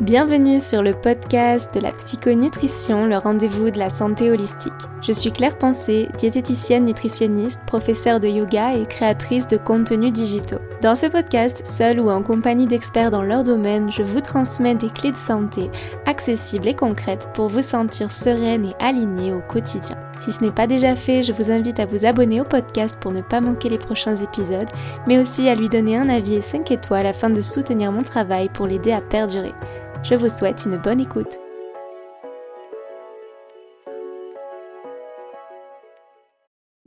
Bienvenue sur le podcast de la psychonutrition, le rendez-vous de la santé holistique. Je suis Claire Pensée, diététicienne nutritionniste, professeure de yoga et créatrice de contenus digitaux. Dans ce podcast, seule ou en compagnie d'experts dans leur domaine, je vous transmets des clés de santé accessibles et concrètes pour vous sentir sereine et alignée au quotidien. Si ce n'est pas déjà fait, je vous invite à vous abonner au podcast pour ne pas manquer les prochains épisodes, mais aussi à lui donner un avis et 5 étoiles afin de soutenir mon travail pour l'aider à perdurer. Je vous souhaite une bonne écoute.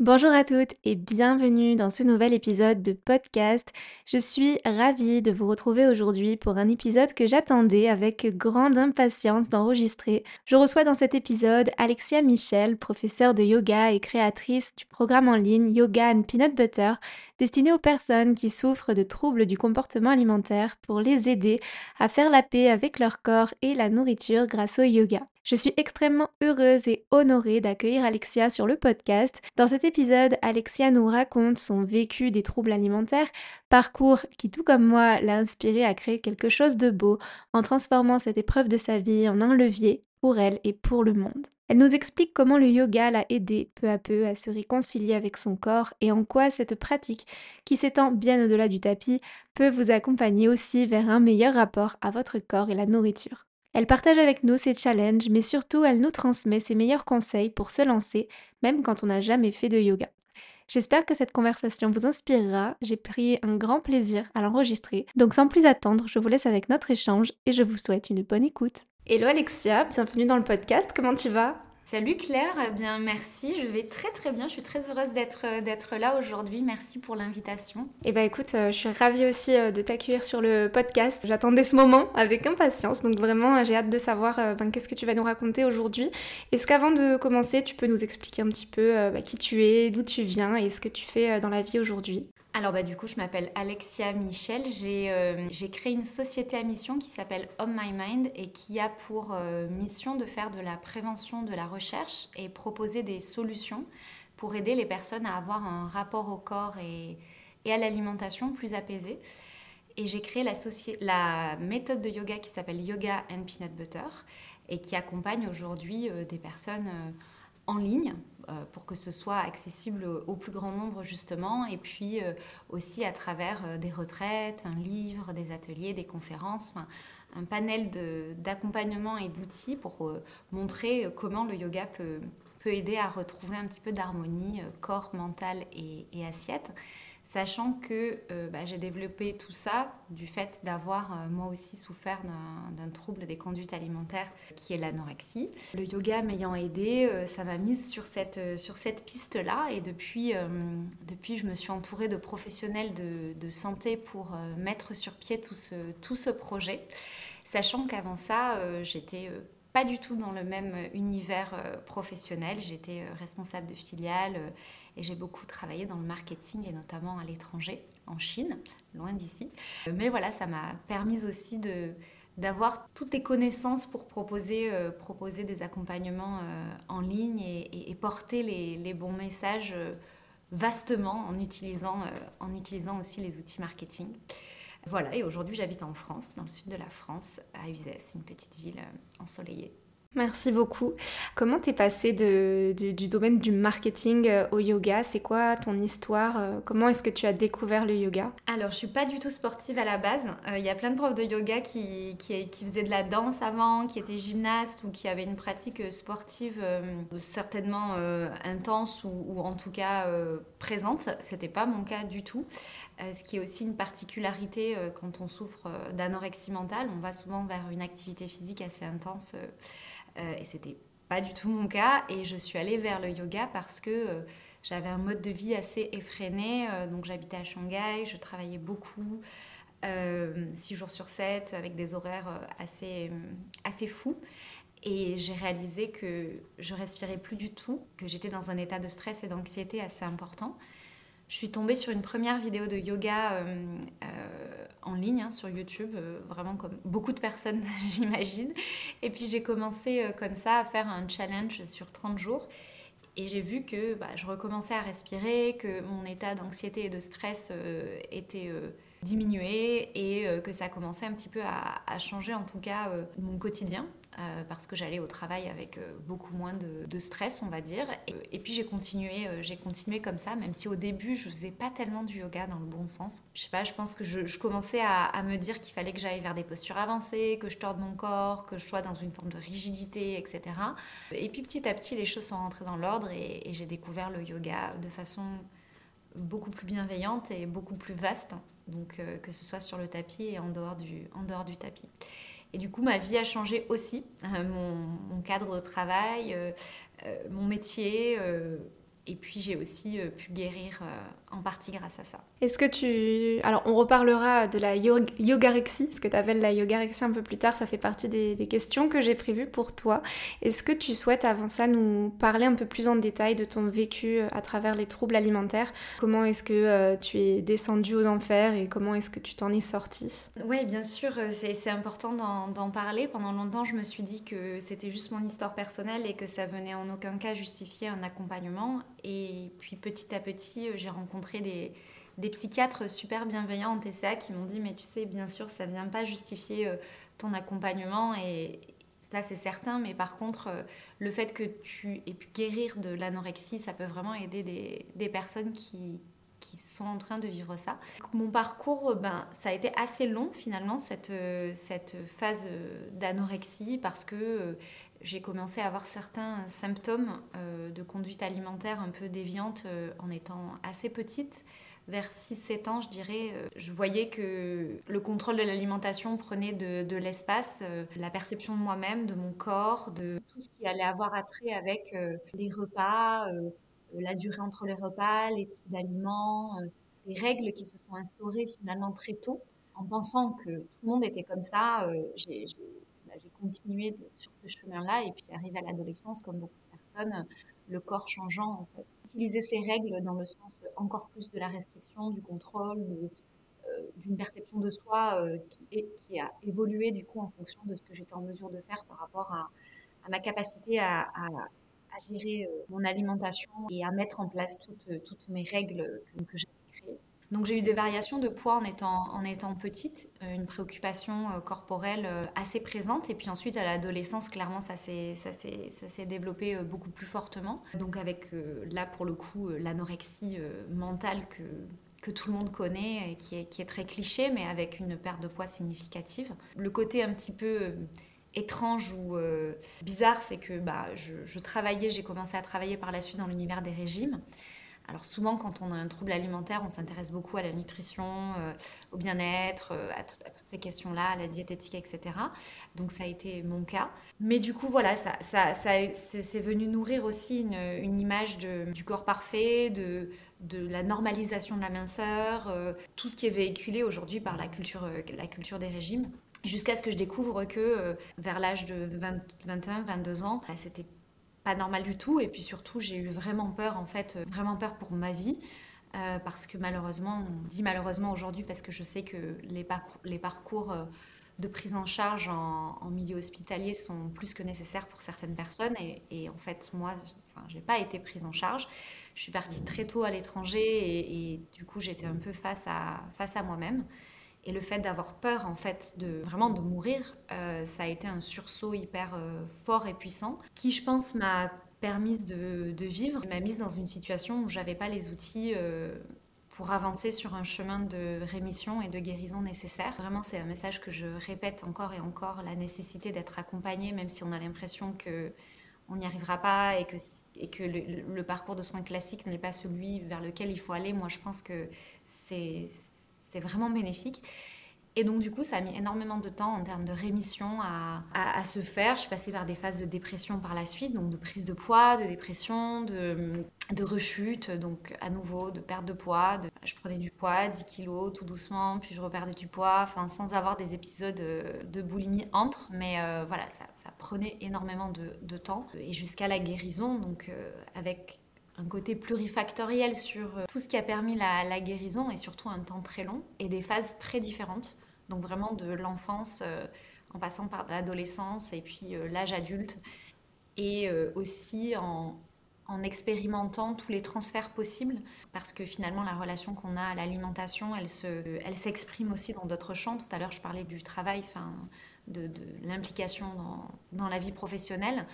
Bonjour à toutes et bienvenue dans ce nouvel épisode de podcast. Je suis ravie de vous retrouver aujourd'hui pour un épisode que j'attendais avec grande impatience d'enregistrer. Je reçois dans cet épisode Alexia Michel, professeure de yoga et créatrice du programme en ligne Yoga and Peanut Butter, destiné aux personnes qui souffrent de troubles du comportement alimentaire pour les aider à faire la paix avec leur corps et la nourriture grâce au yoga. Je suis extrêmement heureuse et honorée d'accueillir Alexia sur le podcast. Dans cet épisode, Alexia nous raconte son vécu des troubles alimentaires, parcours qui, tout comme moi, l'a inspiré à créer quelque chose de beau en transformant cette épreuve de sa vie en un levier elle et pour le monde. Elle nous explique comment le yoga l'a aidé peu à peu à se réconcilier avec son corps et en quoi cette pratique, qui s'étend bien au-delà du tapis, peut vous accompagner aussi vers un meilleur rapport à votre corps et la nourriture. Elle partage avec nous ses challenges, mais surtout elle nous transmet ses meilleurs conseils pour se lancer, même quand on n'a jamais fait de yoga. J'espère que cette conversation vous inspirera, j'ai pris un grand plaisir à l'enregistrer, donc sans plus attendre, je vous laisse avec notre échange et je vous souhaite une bonne écoute. Hello Alexia, bienvenue dans le podcast, comment tu vas? Salut Claire, eh bien merci, je vais très très bien, je suis très heureuse d'être euh, là aujourd'hui. Merci pour l'invitation. Eh bien écoute, euh, je suis ravie aussi euh, de t'accueillir sur le podcast. J'attendais ce moment avec impatience, donc vraiment j'ai hâte de savoir ben, qu'est-ce que tu vas nous raconter aujourd'hui. Est-ce qu'avant de commencer, tu peux nous expliquer un petit peu bah, qui tu es, d'où tu viens et ce que tu fais dans la vie aujourd'hui? Alors bah du coup je m'appelle Alexia Michel, euh, j'ai créé une société à mission qui s'appelle Home My Mind et qui a pour euh, mission de faire de la prévention de la recherche et proposer des solutions pour aider les personnes à avoir un rapport au corps et, à l'alimentation plus apaisé. Et j'ai créé la, la, méthode de yoga qui s'appelle Yoga and Peanut Butter et qui accompagne aujourd'hui euh, des personnes en ligne euh, pour que ce soit accessible au plus grand nombre justement, et puis euh, aussi à travers euh, des retraites, un livre, des ateliers, des conférences, un panel d'accompagnement et d'outils pour montrer comment le yoga peut, peut aider à retrouver un petit peu d'harmonie corps, mental et assiette sachant que euh, bah, j'ai développé tout ça du fait d'avoir euh, moi aussi souffert d'un trouble des conduites alimentaires qui est l'anorexie. Le yoga m'ayant aidé, euh, ça m'a mise sur cette, piste-là et depuis, je me suis entourée de professionnels de, santé pour mettre sur pied tout ce, tout ce projet, sachant qu'avant ça, j'étais pas du tout dans le même univers professionnel, j'étais responsable de filiale et j'ai beaucoup travaillé dans le marketing et notamment à l'étranger, en Chine, loin d'ici. Mais voilà, ça m'a permis aussi de d'avoir toutes les connaissances pour proposer, euh, proposer des accompagnements euh, en ligne et, porter les, les, bons messages euh, vastement en utilisant, en utilisant aussi les outils marketing. Voilà, et aujourd'hui j'habite en France, dans le sud de la France, à Uzès, une petite ville ensoleillée. Merci beaucoup. Comment t'es passée de, du, domaine du marketing euh, au yoga? C'est quoi ton histoire euh, Comment est-ce que tu as découvert le yoga? Alors, je suis pas du tout sportive à la base. Euh, il y a plein de profs de yoga qui, qui, faisaient de la danse avant, qui étaient gymnastes ou qui avaient une pratique sportive certainement intense ou, ou, en tout cas présente. C'était pas mon cas du tout. Ce qui est aussi une particularité quand on souffre d'anorexie mentale. On va souvent vers une activité physique assez intense euh, et c'était pas du tout mon cas. Et je suis allée vers le yoga parce que euh, j'avais un mode de vie assez effréné. Euh, donc j'habitais à Shanghai, je travaillais beaucoup, 6 jours sur 7, avec des horaires assez, assez fous. Et j'ai réalisé que je respirais plus du tout, que j'étais dans un état de stress et d'anxiété assez important. Je suis tombée sur une première vidéo de yoga en ligne hein, sur YouTube, euh, vraiment comme beaucoup de personnes, j'imagine. Et puis j'ai commencé euh, comme ça à faire un challenge sur 30 jours. Et j'ai vu que bah, je recommençais à respirer, que mon état d'anxiété et de stress euh, était euh, diminué et euh, que ça commençait un petit peu à, changer en tout cas mon quotidien. Parce que j'allais au travail avec beaucoup moins de, stress, on va dire. Et, puis j'ai continué, j'ai continué comme ça, même si au début je faisais pas tellement du yoga dans le bon sens. Je sais pas, je pense que je, commençais à, me dire qu'il fallait que j'aille vers des postures avancées, que je torde mon corps, que je sois dans une forme de rigidité, etc. Et puis petit à petit les choses sont rentrées dans l'ordre et, j'ai découvert le yoga de façon beaucoup plus bienveillante et beaucoup plus vaste, donc euh, que ce soit sur le tapis et en dehors du, en dehors du tapis. Et du coup, ma vie a changé aussi, euh, mon, cadre de travail, euh, mon métier, et puis j'ai aussi pu guérir en partie grâce à ça. Est-ce que tu... Alors on reparlera de la yogarexie, ce que tu appelles la yogarexie un peu plus tard, ça fait partie des, questions que j'ai prévues pour toi. Est-ce que tu souhaites avant ça nous parler un peu plus en détail de ton vécu euh, à travers les troubles alimentaires? Comment est-ce que euh, tu es descendu aux enfers et comment est-ce que tu t'en es sorti Oui, bien sûr, euh, c'est important d'en parler. Pendant longtemps, je me suis dit que c'était juste mon histoire personnelle et que ça venait en aucun cas justifier un accompagnement. Et puis petit à petit, j'ai rencontré des, psychiatres super bienveillants en TCA qui m'ont dit mais tu sais bien sûr ça vient pas justifier euh, ton accompagnement et ça c'est certain mais par contre euh, le fait que tu aies pu guérir de l'anorexie ça peut vraiment aider des, personnes qui, qui sont en train de vivre ça. Mon parcours, ben, ça a été assez long finalement, cette, euh, cette phase d'anorexie, parce que j'ai commencé à avoir certains symptômes euh, de conduite alimentaire un peu déviante euh, en étant assez petite. Vers 6-7 ans, je dirais, euh, je voyais que le contrôle de l'alimentation prenait de, l'espace, la perception de moi-même, de mon corps, de tout ce qui allait avoir attrait avec les repas, la durée entre les repas, les types d'aliments, les règles qui se sont instaurées finalement très tôt. En pensant que tout le monde était comme ça, j'ai j'ai continué sur ce chemin-là et puis arrivé à l'adolescence, comme beaucoup de personnes, le corps changeant. Utiliser ces règles dans le sens encore plus de la restriction, du contrôle, euh, d'une perception de soi euh, qui, a évolué du coup en fonction de ce que j'étais en mesure de faire par rapport à, ma capacité à, gérer euh, mon alimentation et à mettre en place toutes, toutes mes règles que, que j'ai donc j'ai eu des variations de poids en étant, petite, euh, une préoccupation euh, corporelle euh, assez présente. Et puis ensuite à l'adolescence, clairement, ça s'est développé beaucoup plus fortement. Donc avec là pour le coup l'anorexie mentale que, tout le monde connaît et qui est très cliché, mais avec une perte de poids significative. Le côté un petit peu étrange ou bizarre, c'est que bah, je, travaillais, j'ai commencé à travailler par la suite dans l'univers des régimes. Alors souvent, quand on a un trouble alimentaire, on s'intéresse beaucoup à la nutrition, euh, au bien-être, euh, à, toutes ces questions-là, à la diététique, etc. Donc ça a été mon cas. Mais du coup, voilà, ça, ça, c'est venu nourrir aussi une, image du corps parfait, de, la normalisation de la minceur, euh, tout ce qui est véhiculé aujourd'hui par la culture, la culture des régimes. Jusqu'à ce que je découvre que vers l'âge de 21, 22 ans, bah, c'était pas normal du tout. Et puis surtout, j'ai eu vraiment peur, en fait, euh, vraiment peur pour ma vie. Euh, parce que malheureusement, on dit malheureusement aujourd'hui parce que je sais que les parcours, euh, de prise en charge en, milieu hospitalier sont plus que nécessaires pour certaines personnes. Et, en fait, moi, enfin, j'ai pas été prise en charge. Je suis partie très tôt à l'étranger et, et, du coup, j'étais un peu face à, face à moi-même. Et le fait d'avoir peur, en fait, de vraiment de mourir, euh, ça a été un sursaut hyper euh, fort et puissant, qui, je pense, m'a permis de, vivre, m'a mise dans une situation où j'avais pas les outils euh, pour avancer sur un chemin de rémission et de guérison nécessaire. Vraiment, c'est un message que je répète encore et encore, la nécessité d'être accompagné, même si on a l'impression que on n'y arrivera pas et que, et que le, le parcours de soins classique n'est pas celui vers lequel il faut aller. Moi, je pense que c'est c'était vraiment bénéfique. Et donc, du coup, ça a mis énormément de temps en termes de rémission à, à, se faire. Je suis passée par des phases de dépression par la suite, donc de prise de poids, de dépression, de, de rechute, donc à nouveau de perte de poids. De, je prenais du poids, 10 kilos, tout doucement, puis je reperdais du poids, enfin, sans avoir des épisodes de boulimie entre. Mais euh, voilà, ça, ça, prenait énormément de, de temps. Et jusqu'à la guérison, donc euh, avec un côté plurifactoriel sur euh, tout ce qui a permis la, guérison et surtout un temps très long et des phases très différentes. Donc vraiment de l'enfance euh, en passant par l'adolescence et puis euh, l'âge adulte et aussi en, en expérimentant tous les transferts possibles, parce que finalement la relation qu'on a à l'alimentation, elle, se, elle s'exprime aussi dans d'autres champs. Tout à l'heure, je parlais du travail, de, de l'implication dans, dans, la vie professionnelle,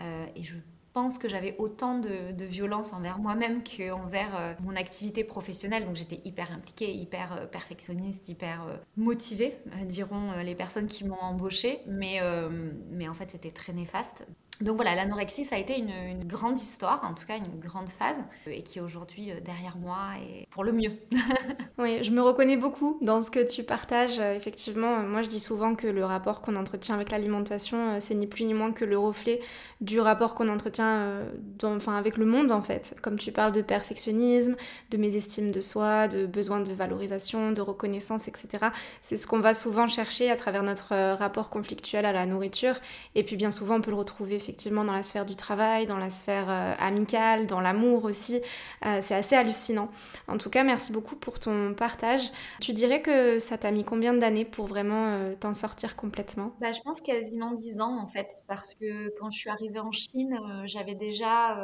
et je pense que j'avais autant de, violence envers moi-même qu'envers euh, mon activité professionnelle. Donc j'étais hyper impliquée, hyper euh, perfectionniste, hyper euh, motivée, diront les personnes qui m'ont embauchée. Mais en fait, c'était très néfaste. Donc voilà, l'anorexie, ça a été une, grande histoire, en tout cas une grande phase, euh, et qui est aujourd'hui euh, derrière moi et pour le mieux. oui, je me reconnais beaucoup dans ce que tu partages. Euh, effectivement, moi je dis souvent que le rapport qu'on entretient avec l'alimentation, c'est ni plus ni moins que le reflet du rapport qu'on entretient enfin, avec le monde en fait. Comme tu parles de perfectionnisme, de mésestime de soi, de besoin de valorisation, de reconnaissance, etc. C'est ce qu'on va souvent chercher à travers notre rapport conflictuel à la nourriture. Et puis bien souvent, on peut le retrouver dans la sphère du travail, dans la sphère euh, amicale, dans l'amour aussi. Euh, c'est assez hallucinant. En tout cas, merci beaucoup pour ton partage. Tu dirais que ça t'a mis combien d'années pour vraiment euh, t'en sortir complètement? Bah, Je pense quasiment 10 ans en fait, parce que quand je suis arrivée en Chine, j'avais déjà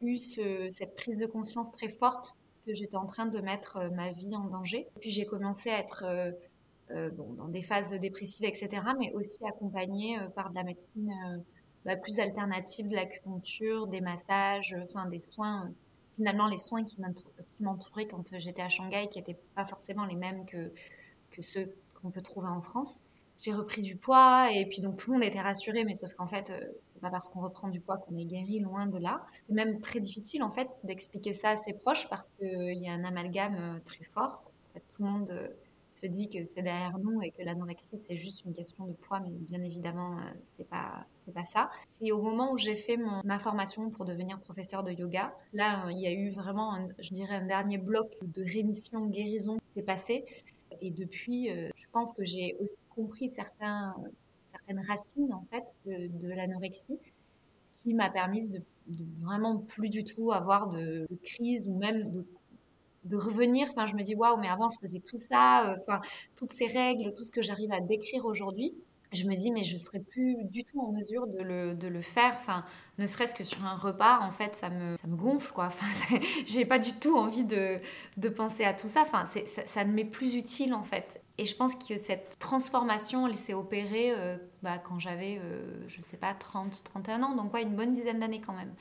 eu cette prise de conscience très forte que j'étais en train de mettre ma vie en danger. Puis j'ai commencé à être bon, dans des phases dépressives, etc., mais aussi accompagnée par de la médecine bah, plus alternative de l'acupuncture, des massages, enfin des soins. Finalement, les soins qui m'entouraient quand j'étais à Shanghai, qui n'étaient pas forcément les mêmes que, ceux qu'on peut trouver en France. J'ai repris du poids et puis donc tout le monde était rassuré, mais sauf qu'en fait, euh, c'est pas parce qu'on reprend du poids qu'on est guéri, loin de là. C'est même très difficile en fait d'expliquer ça à ses proches parce qu'il y a un amalgame euh, très fort. Tout le monde euh, se dit que c'est derrière nous et que l'anorexie c'est juste une question de poids, mais bien évidemment euh, c'est pas c'est pas ça. C'est au moment où j'ai fait mon, ma formation pour devenir professeur de yoga. Là, euh, il y a eu vraiment, je dirais, un dernier bloc de rémission, guérison qui s'est passé. Et depuis, euh, je pense que j'ai aussi compris certains, certaines racines en fait de, de l'anorexie, ce qui m'a permis de, vraiment plus du tout avoir de, de crise ou même de de revenir. Enfin, je me dis, waouh, mais avant, je faisais tout ça, euh, enfin, toutes ces règles, tout ce que j'arrive à décrire aujourd'hui. Je me dis, mais je serais plus du tout en mesure de le, de le faire. Enfin, ne serait-ce que sur un repas, en fait, ça me, ça me gonfle, quoi. Enfin, j'ai pas du tout envie de, de penser à tout ça. Enfin, ça, ne m'est plus utile, en fait. Et je pense que cette transformation, s'est opérée euh, bah, quand j'avais, euh, je sais pas, 30, 31 ans. Donc, ouais, une bonne dizaine d'années quand même.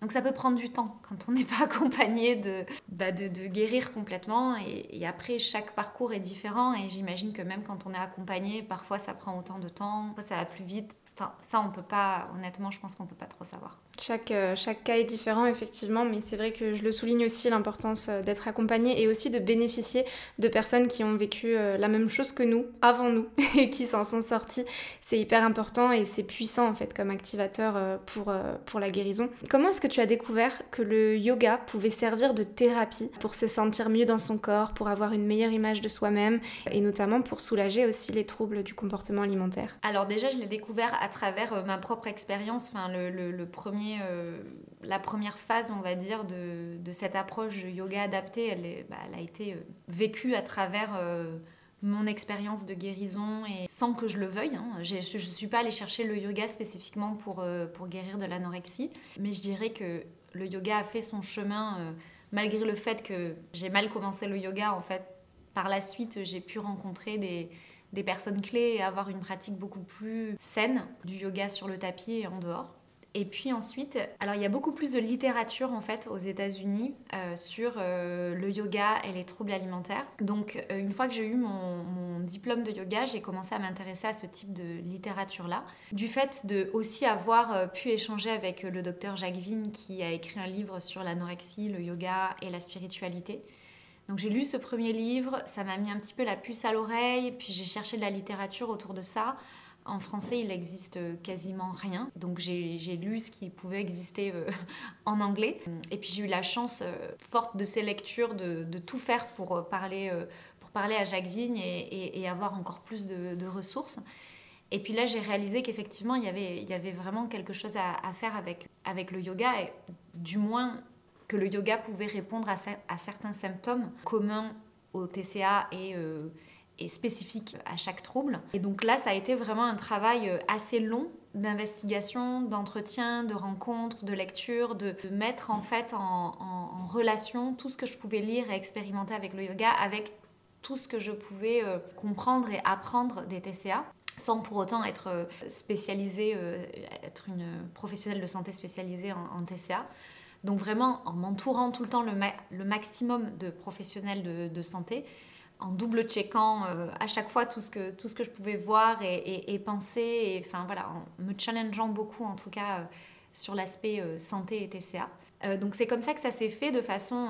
Donc ça peut prendre du temps quand on n'est pas accompagné de, bah de, guérir complètement. Et, après, chaque parcours est différent. Et j'imagine que même quand on est accompagné, parfois ça prend autant de temps, parfois ça va plus vite. Ça, on peut pas, honnêtement, je pense qu'on peut pas trop savoir. Chaque, euh, chaque cas est différent, effectivement, mais c'est vrai que je le souligne aussi, l'importance euh, d'être accompagné et aussi de bénéficier de personnes qui ont vécu euh, la même chose que nous, avant nous, et qui s'en sont sorties. C'est hyper important et c'est puissant, en fait, comme activateur pour, pour la guérison. Comment est-ce que tu as découvert que le yoga pouvait servir de thérapie pour se sentir mieux dans son corps, pour avoir une meilleure image de soi-même, et notamment pour soulager aussi les troubles du comportement alimentaire? Alors déjà, je l'ai découvert à travers ma propre expérience, enfin, le, le, le premier euh, la première phase, on va dire, de, cette approche de yoga adapté, elle, bah, a été euh, vécue à travers euh, mon expérience de guérison et sans que je le veuille. Hein. Je ne suis pas allée chercher le yoga spécifiquement pour, pour guérir de l'anorexie, mais je dirais que le yoga a fait son chemin malgré le fait que j'ai mal commencé le yoga. En fait, par la suite, j'ai pu rencontrer des, des personnes clés et avoir une pratique beaucoup plus saine du yoga sur le tapis et en dehors. Et puis ensuite, alors il y a beaucoup plus de littérature en fait aux États-Unis euh, sur euh, le yoga et les troubles alimentaires. Donc euh, une fois que j'ai eu mon, diplôme de yoga, j'ai commencé à m'intéresser à ce type de littérature-là. Du fait de aussi avoir pu échanger avec le docteur Jacques Vigne qui a écrit un livre sur l'anorexie, le yoga et la spiritualité. Donc j'ai lu ce premier livre, ça m'a mis un petit peu la puce à l'oreille, puis j'ai cherché de la littérature autour de ça. En français, il existe quasiment rien. Donc j'ai lu ce qui pouvait exister euh, en anglais. Et puis j'ai eu la chance euh, forte de ces lectures de, tout faire pour euh, parler, pour parler à Jacques Vigne et, avoir encore plus de, ressources. Et puis là, j'ai réalisé qu'effectivement, il y, avait, vraiment quelque chose à, faire avec, le yoga, du moins que le yoga pouvait répondre à, à certains symptômes communs au TCA et est spécifique à chaque trouble. Et donc là, ça a été vraiment un travail assez long d'investigation, d'entretien, de rencontres, de lecture, de, mettre en fait en, relation tout ce que je pouvais lire et expérimenter avec le yoga, avec tout ce que je pouvais comprendre et apprendre des TCA sans pour autant être euh, spécialisée, euh, être une professionnelle de santé spécialisée en, TCA. Donc vraiment en m'entourant tout le temps le maximum de professionnels de, santé, en double checkant euh, à chaque fois tout ce que, tout ce que je pouvais voir et, penser, et, enfin voilà, en me challengeant beaucoup en tout cas sur l'aspect santé et TCA. donc c'est comme ça que ça s'est fait de façon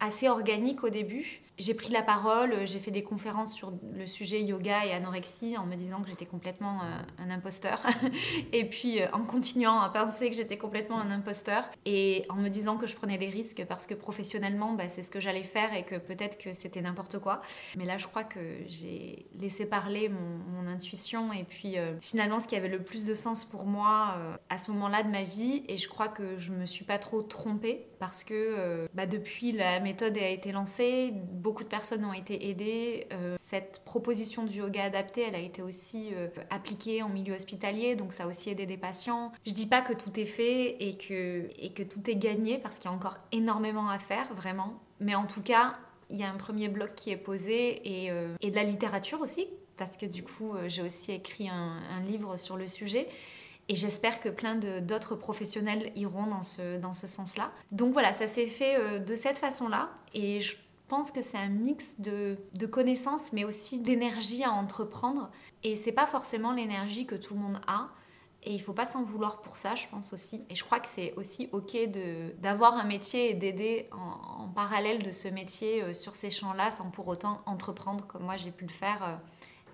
assez organique au début j'ai pris la parole, euh, j'ai fait des conférences sur le sujet yoga et anorexie en me disant que j'étais complètement euh, un imposteur. et puis euh, en continuant à penser que j'étais complètement un imposteur et en me disant que je prenais des risques parce que professionnellement, bah, c'est ce que j'allais faire et que peut-être que c'était n'importe quoi. Mais là, je crois que j'ai laissé parler mon, intuition et puis finalement, ce qui avait le plus de sens pour moi à ce moment-là de ma vie. Et je crois que je me suis pas trop trompée parce que bah, depuis la méthode a été lancée, beaucoup de personnes ont été aidées. Euh, cette proposition du yoga adapté, elle a été aussi euh, appliquée en milieu hospitalier, donc ça a aussi aidé des patients. Je dis pas que tout est fait et que, tout est gagné parce qu'il y a encore énormément à faire, vraiment. Mais en tout cas, il y a un premier bloc qui est posé et, euh, de la littérature aussi, parce que du coup, j'ai aussi écrit un, livre sur le sujet. Et j'espère que plein d'autres professionnels iront dans ce, dans ce sens-là. Donc voilà, ça s'est fait de cette façon-là. Et je pense que c'est un mix de, connaissances, mais aussi d'énergie à entreprendre. Et c'est pas forcément l'énergie que tout le monde a. Et il faut pas s'en vouloir pour ça, je pense aussi. Et je crois que c'est aussi ok d'avoir un métier et d'aider en, en, parallèle de ce métier euh, sur ces champs-là, sans pour autant entreprendre comme moi j'ai pu le faire euh,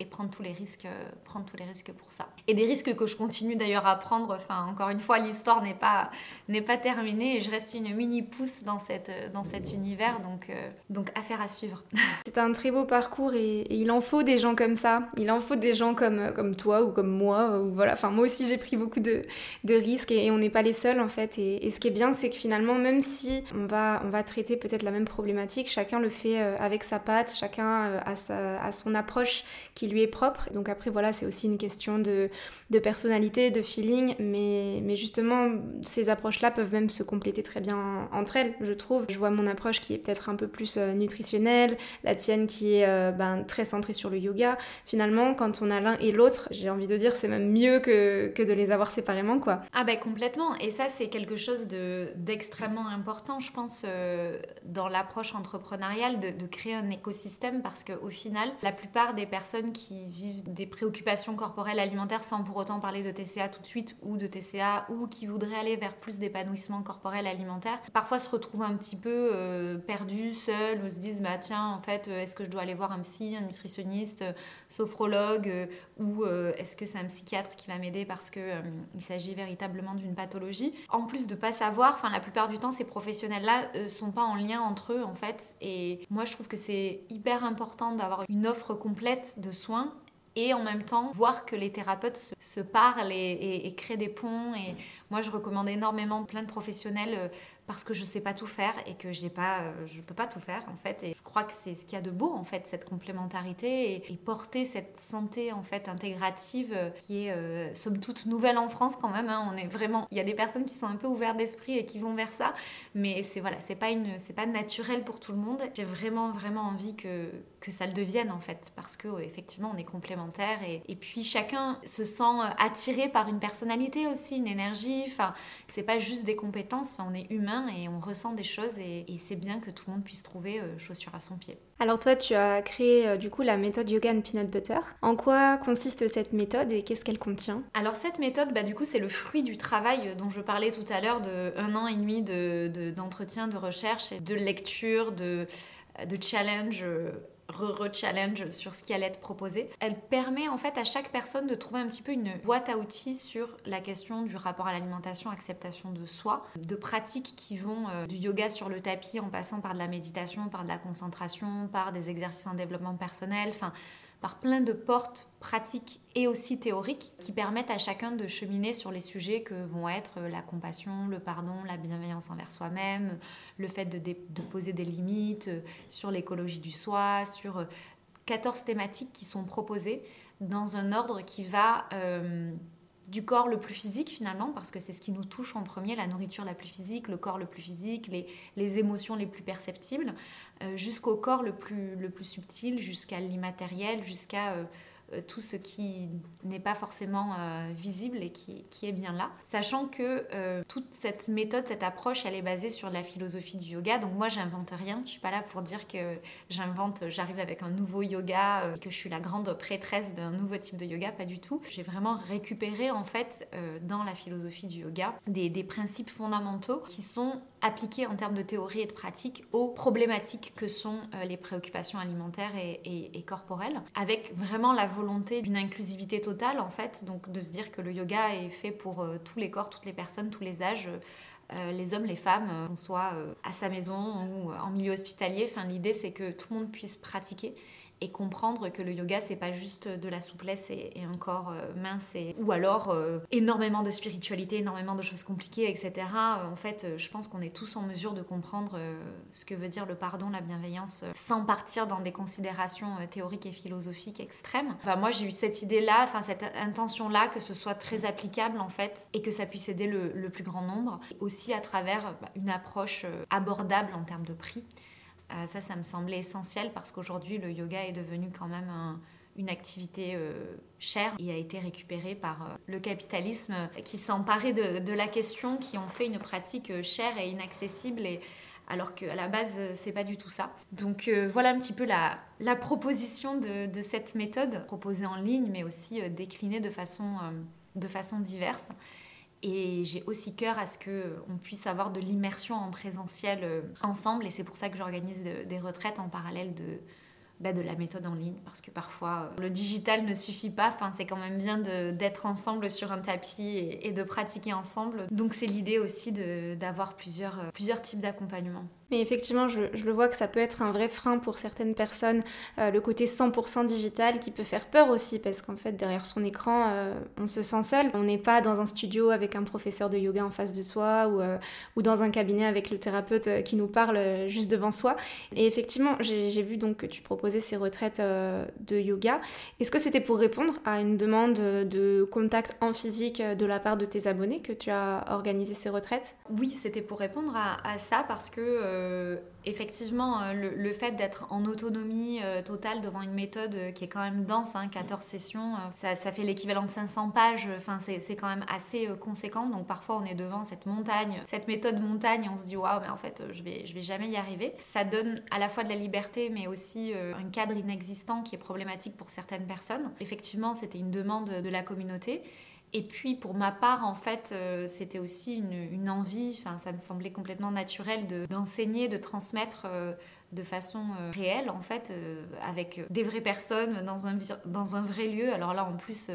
et prendre tous les risques, euh, prendre tous les risques pour ça. Et des risques que je continue d'ailleurs à prendre. Enfin, encore une fois, l'histoire n'est pas n'est pas terminée et je reste une mini pouce dans cette dans cet univers. Donc euh, donc affaire à suivre. C'est un très beau parcours et, il en faut des gens comme ça. Il en faut des gens comme comme toi ou comme moi. Ou voilà. Enfin, moi aussi j'ai pris beaucoup de, de risques et, on n'est pas les seuls en fait. Et, ce qui est bien, c'est que finalement, même si on va on va traiter peut-être la même problématique, chacun le fait euh, avec sa patte, chacun a sa a son approche qui lui est propre. Donc après, voilà, c'est aussi une question de, de, personnalité, de feeling, mais, mais justement, ces approches-là peuvent même se compléter très bien entre elles, je trouve. Je vois mon approche qui est peut-être un peu plus euh, nutritionnelle, la tienne qui est euh, ben, très centrée sur le yoga. Finalement, quand on a l'un et l'autre, j'ai envie de dire, c'est même mieux que, que de les avoir séparément, quoi. Ah ben complètement, et ça c'est quelque chose d'extrêmement important, je pense, euh, dans l'approche entrepreneuriale, de, de créer un écosystème, parce qu'au final, la plupart des personnes qui vivent des préoccupations corporelles alimentaires sans pour autant parler de TCA tout de suite ou de TCA ou qui voudraient aller vers plus d'épanouissement corporel alimentaire, parfois se retrouvent un petit peu euh, perdus, seuls ou se disent bah tiens en fait euh, est-ce que je dois aller voir un psy, un nutritionniste, euh, sophrologue ou est-ce que c'est un psychiatre qui va m'aider parce que il s'agit véritablement d'une pathologie? En plus de pas savoir, enfin la plupart du temps ces professionnels là sont pas en lien entre eux en fait et moi je trouve que c'est hyper important d'avoir une offre complète de soins soins et en même temps voir que les thérapeutes se, parlent et, et, créent des ponts. Et moi, je recommande énormément plein de professionnels euh, parce que je sais pas tout faire et que j'ai pas, euh, je peux pas tout faire en fait. Et je crois que c'est ce qu'il y a de beau en fait, cette complémentarité et, porter cette santé en fait intégrative euh, qui est euh, somme toute nouvelle en France quand même. Hein. On est vraiment, il y a des personnes qui sont un peu ouvertes d'esprit et qui vont vers ça, mais c'est voilà, c'est pas une, c'est pas naturel pour tout le monde. J'ai vraiment vraiment envie que que ça le devienne en fait parce que effectivement on est complémentaires et, et puis chacun se sent attiré par une personnalité aussi, une énergie. Enfin, c'est pas juste des compétences. Enfin, on est humain et on ressent des choses et, c'est bien que tout le monde puisse trouver euh, chaussure à son pied. Alors toi, tu as créé euh, du coup la méthode Yoga and Peanut Butter. En quoi consiste cette méthode et qu'est-ce qu'elle contient? Alors cette méthode, bah, du coup, c'est le fruit du travail dont je parlais tout à l'heure de un an et demi d'entretien, de, de, recherche et de lecture, de, de challenge re-challenge sur ce qui allait être proposé. Elle permet en fait à chaque personne de trouver un petit peu une boîte à outils sur la question du rapport à l'alimentation, acceptation de soi, de pratiques qui vont euh, du yoga sur le tapis en passant par de la méditation, par de la concentration, par des exercices en développement personnel, enfin par plein de portes pratiques et aussi théoriques qui permettent à chacun de cheminer sur les sujets que vont être la compassion, le pardon, la bienveillance envers soi-même, le fait de, poser des limites, euh, sur l'écologie du soi, sur euh, 14 thématiques qui sont proposées dans un ordre qui va du corps le plus physique finalement, parce que c'est ce qui nous touche en premier, la nourriture la plus physique, le corps le plus physique, les, émotions les plus perceptibles, jusqu'au corps le plus, le plus subtil, jusqu'à l'immatériel, jusqu'à euh, tout ce qui n'est pas forcément euh, visible et qui, est bien là. Sachant que euh, toute cette méthode, cette approche, elle est basée sur la philosophie du yoga. Donc moi, j'invente rien. Je suis pas là pour dire que j'invente, j'arrive avec un nouveau yoga, que je suis la grande prêtresse d'un nouveau type de yoga. Pas du tout. J'ai vraiment récupéré en fait dans la philosophie du yoga des, des principes fondamentaux qui sont appliquer en termes de théorie et de pratique aux problématiques que sont euh, les préoccupations alimentaires et, corporelles, avec vraiment la volonté d'une inclusivité totale en fait, donc de se dire que le yoga est fait pour euh, tous les corps, toutes les personnes, tous les âges. Euh, les hommes, les femmes, qu'on soit à sa maison ou en milieu hospitalier. L'idée, c'est que tout le monde puisse pratiquer et comprendre que le yoga c'est pas juste de la souplesse et, un corps euh, mince et, ou alors euh, énormément de spiritualité, énormément de choses compliquées, etc. Euh, en fait, je pense qu'on est tous en mesure de comprendre ce que veut dire le pardon, la bienveillance, sans partir dans des considérations théoriques et philosophiques extrêmes. Enfin, moi j'ai eu cette idée-là, enfin cette intention-là que ce soit très applicable en fait et que ça puisse aider le, plus grand nombre, aussi à travers bah, une approche abordable en termes de prix. Euh, ça, ça me semblait essentiel parce qu'aujourd'hui, le yoga est devenu quand même une activité euh, chère et a été récupéré par euh, le capitalisme qui s'est emparé de, la question, qui ont fait une pratique chère et inaccessible. Et, alors qu'à la base, c'est pas du tout ça. Donc voilà un petit peu la, proposition de, cette méthode, proposée en ligne, mais aussi déclinée de façon diverse. Et j'ai aussi cœur à ce qu'on puisse avoir de l'immersion en présentiel euh, ensemble. Et c'est pour ça que j'organise des retraites en parallèle de, de la méthode en ligne parce que parfois euh, le digital ne suffit pas. Enfin, c'est quand même bien d'être ensemble sur un tapis et, de pratiquer ensemble. Donc c'est l'idée aussi d'avoir plusieurs, euh, plusieurs types d'accompagnement. Mais effectivement, je, le vois que ça peut être un vrai frein pour certaines personnes, euh, le côté 100% digital qui peut faire peur aussi, parce qu'en fait, derrière son écran, on se sent seul. On n'est pas dans un studio avec un professeur de yoga en face de soi ou, ou dans un cabinet avec le thérapeute qui nous parle juste devant soi. Et effectivement, j'ai vu donc que tu proposais ces retraites de yoga. Est-ce que c'était pour répondre à une demande de contact en physique de la part de tes abonnés que tu as organisé ces retraites? Oui, c'était pour répondre à, ça parce que euh, effectivement, euh, le, fait d'être en autonomie euh, totale devant une méthode qui est quand même dense, 14 hein, sessions, ça, fait l'équivalent de 500 pages, enfin, c'est quand même assez conséquent. Donc parfois, on est devant cette montagne, cette méthode montagne, on se dit waouh, mais en fait, je vais, je vais jamais y arriver. Ça donne à la fois de la liberté, mais aussi un cadre inexistant qui est problématique pour certaines personnes. Effectivement, c'était une demande de la communauté. Et puis pour ma part, en fait, euh, c'était aussi une, envie, enfin, ça me semblait complètement naturel d'enseigner, de, transmettre euh, de façon euh, réelle, en fait, avec des vraies personnes dans un, dans un vrai lieu. Alors là, en plus,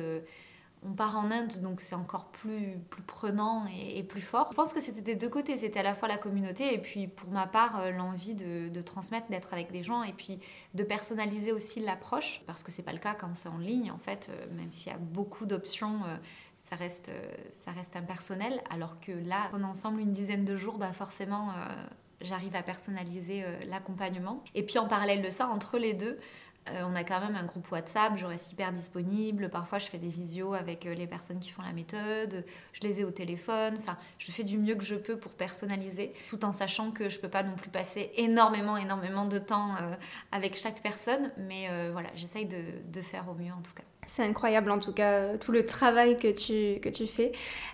on part en Inde, donc c'est encore plus, plus prenant et, plus fort. Je pense que c'était des deux côtés, c'était à la fois la communauté et puis pour ma part l'envie de, de, transmettre, d'être avec des gens et puis de personnaliser aussi l'approche, parce que c'est pas le cas quand c'est en ligne en fait, même s'il y a beaucoup d'options ça reste, euh, ça reste impersonnel. Alors que là, on ensemble une dizaine de jours, bah forcément, euh, j'arrive à personnaliser euh, l'accompagnement. Et puis en parallèle de ça, entre les deux, on a quand même un groupe WhatsApp, je reste hyper disponible. Parfois, je fais des visios avec les personnes qui font la méthode, je les ai au téléphone. Enfin, je fais du mieux que je peux pour personnaliser, tout en sachant que je peux pas non plus passer énormément, énormément de temps avec chaque personne. Mais voilà, j'essaye de faire au mieux en tout cas. C'est incroyable en tout cas euh, tout le travail que tu, que tu fais.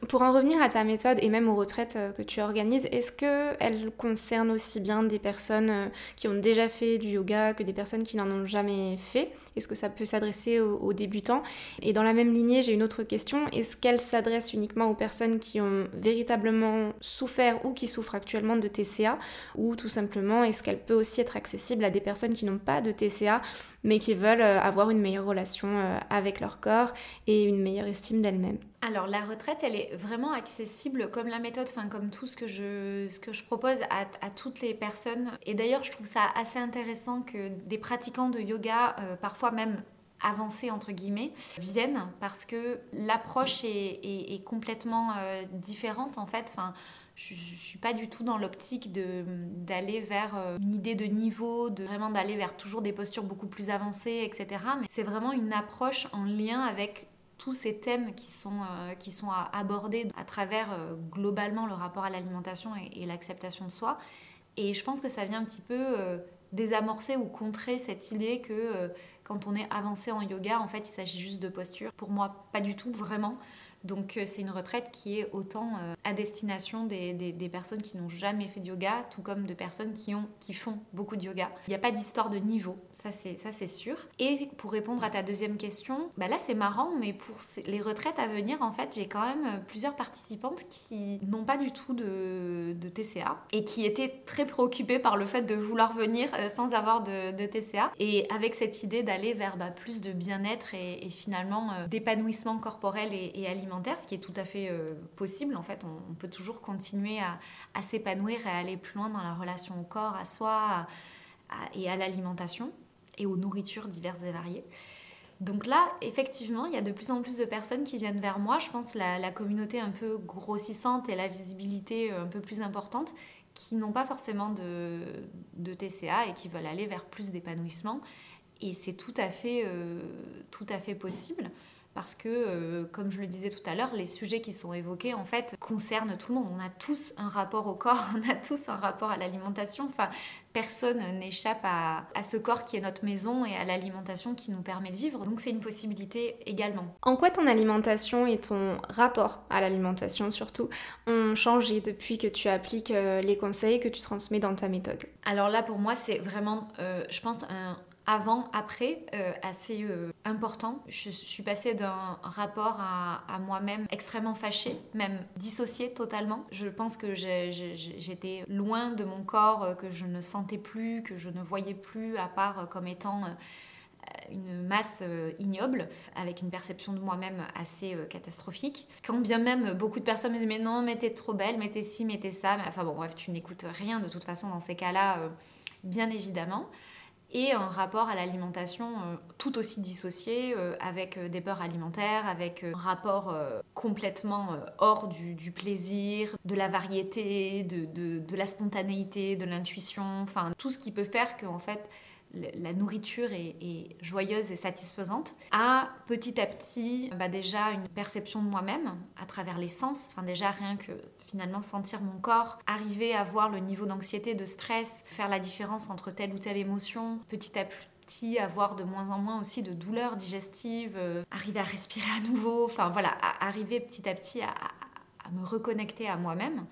Pour en revenir à ta méthode et même aux retraites euh, que tu organises, est-ce qu'elle concerne aussi bien des personnes euh, qui ont déjà fait du yoga que des personnes qui n'en ont jamais fait? Est-ce que ça peut s'adresser aux, débutants? Et dans la même lignée, j'ai une autre question. Est-ce qu'elle s'adresse uniquement aux personnes qui ont véritablement souffert ou qui souffrent actuellement de TCA Ou tout simplement, est-ce qu'elle peut aussi être accessible à des personnes qui n'ont pas de TCA mais qui veulent avoir une meilleure relation avec avec leur corps et une meilleure estime d'elle-même. Alors la retraite, elle est vraiment accessible comme la méthode, enfin comme tout ce que je, ce que je propose à, toutes les personnes. Et d'ailleurs, je trouve ça assez intéressant que des pratiquants de yoga, euh, parfois même avancés entre guillemets, viennent parce que l'approche est, complètement euh, différente en fait. Je, ne suis pas du tout dans l'optique d'aller vers euh, une idée de niveau, de vraiment d'aller vers toujours des postures beaucoup plus avancées, etc. Mais c'est vraiment une approche en lien avec tous ces thèmes qui sont, euh, qui sont abordés à travers euh, globalement le rapport à l'alimentation et, l'acceptation de soi. Et je pense que ça vient un petit peu désamorcer ou contrer cette idée que quand on est avancé en yoga, en fait, il s'agit juste de posture. Pour moi, pas du tout, vraiment. Donc euh, c'est une retraite qui est autant euh, à destination des, des, personnes qui n'ont jamais fait de yoga, tout comme de personnes qui, ont, qui font beaucoup de yoga. Il n'y a pas d'histoire de niveau, ça c'est, sûr. Et pour répondre à ta deuxième question, bah là c'est marrant, mais pour les retraites à venir, en fait, j'ai quand même plusieurs participantes qui n'ont pas du tout de, TCA et qui étaient très préoccupées par le fait de vouloir venir euh, sans avoir de, TCA et avec cette idée d'aller vers bah, plus de bien-être et, finalement d'épanouissement corporel et, alimentaire ce qui est tout à fait euh, possible. En fait, on, peut toujours continuer à, s'épanouir et à aller plus loin dans la relation au corps, à soi et à l'alimentation et aux nourritures diverses et variées. Donc là, effectivement, il y a de plus en plus de personnes qui viennent vers moi. Je pense la, la communauté un peu grossissante et la visibilité euh, un peu plus importante qui n'ont pas forcément de, TCA et qui veulent aller vers plus d'épanouissement. Et c'est tout, euh, tout à fait possible parce que, euh, comme je le disais tout à l'heure, les sujets qui sont évoqués, en fait, concernent tout le monde. On a tous un rapport au corps, on a tous un rapport à l'alimentation. Enfin, personne n'échappe à, ce corps qui est notre maison et à l'alimentation qui nous permet de vivre. Donc, c'est une possibilité également. En quoi ton alimentation et ton rapport à l'alimentation, surtout, ont changé depuis que tu appliques euh, les conseils que tu transmets dans ta méthode? Alors là, pour moi, c'est vraiment, euh, je pense, un avant, après, euh, assez euh, important. Je, suis passée d'un rapport à, moi-même extrêmement fâché, même dissocié totalement. Je pense que j'étais loin de mon corps, euh, que je ne sentais plus, que je ne voyais plus, à part comme étant une masse ignoble, avec une perception de moi-même assez catastrophique. Quand bien même beaucoup de personnes me disent mais non, mais t'es trop belle, mais t'es ci, mais t'es ça, mais enfin bon bref, tu n'écoutes rien de toute façon dans ces cas-là, bien évidemment et un rapport à l'alimentation euh, tout aussi dissocié, euh, avec euh, des peurs alimentaires, avec un rapport complètement hors du, plaisir, de la variété, de, la spontanéité, de l'intuition, enfin tout ce qui peut faire que en fait la nourriture est, joyeuse et satisfaisante, à petit à petit bah déjà une perception de moi-même à travers les sens, enfin déjà rien que finalement sentir mon corps, arriver à voir le niveau d'anxiété, de stress, faire la différence entre telle ou telle émotion, petit à petit avoir de moins en moins aussi de douleurs digestives, euh, arriver à respirer à nouveau, enfin voilà, arriver petit à petit à me reconnecter à moi-même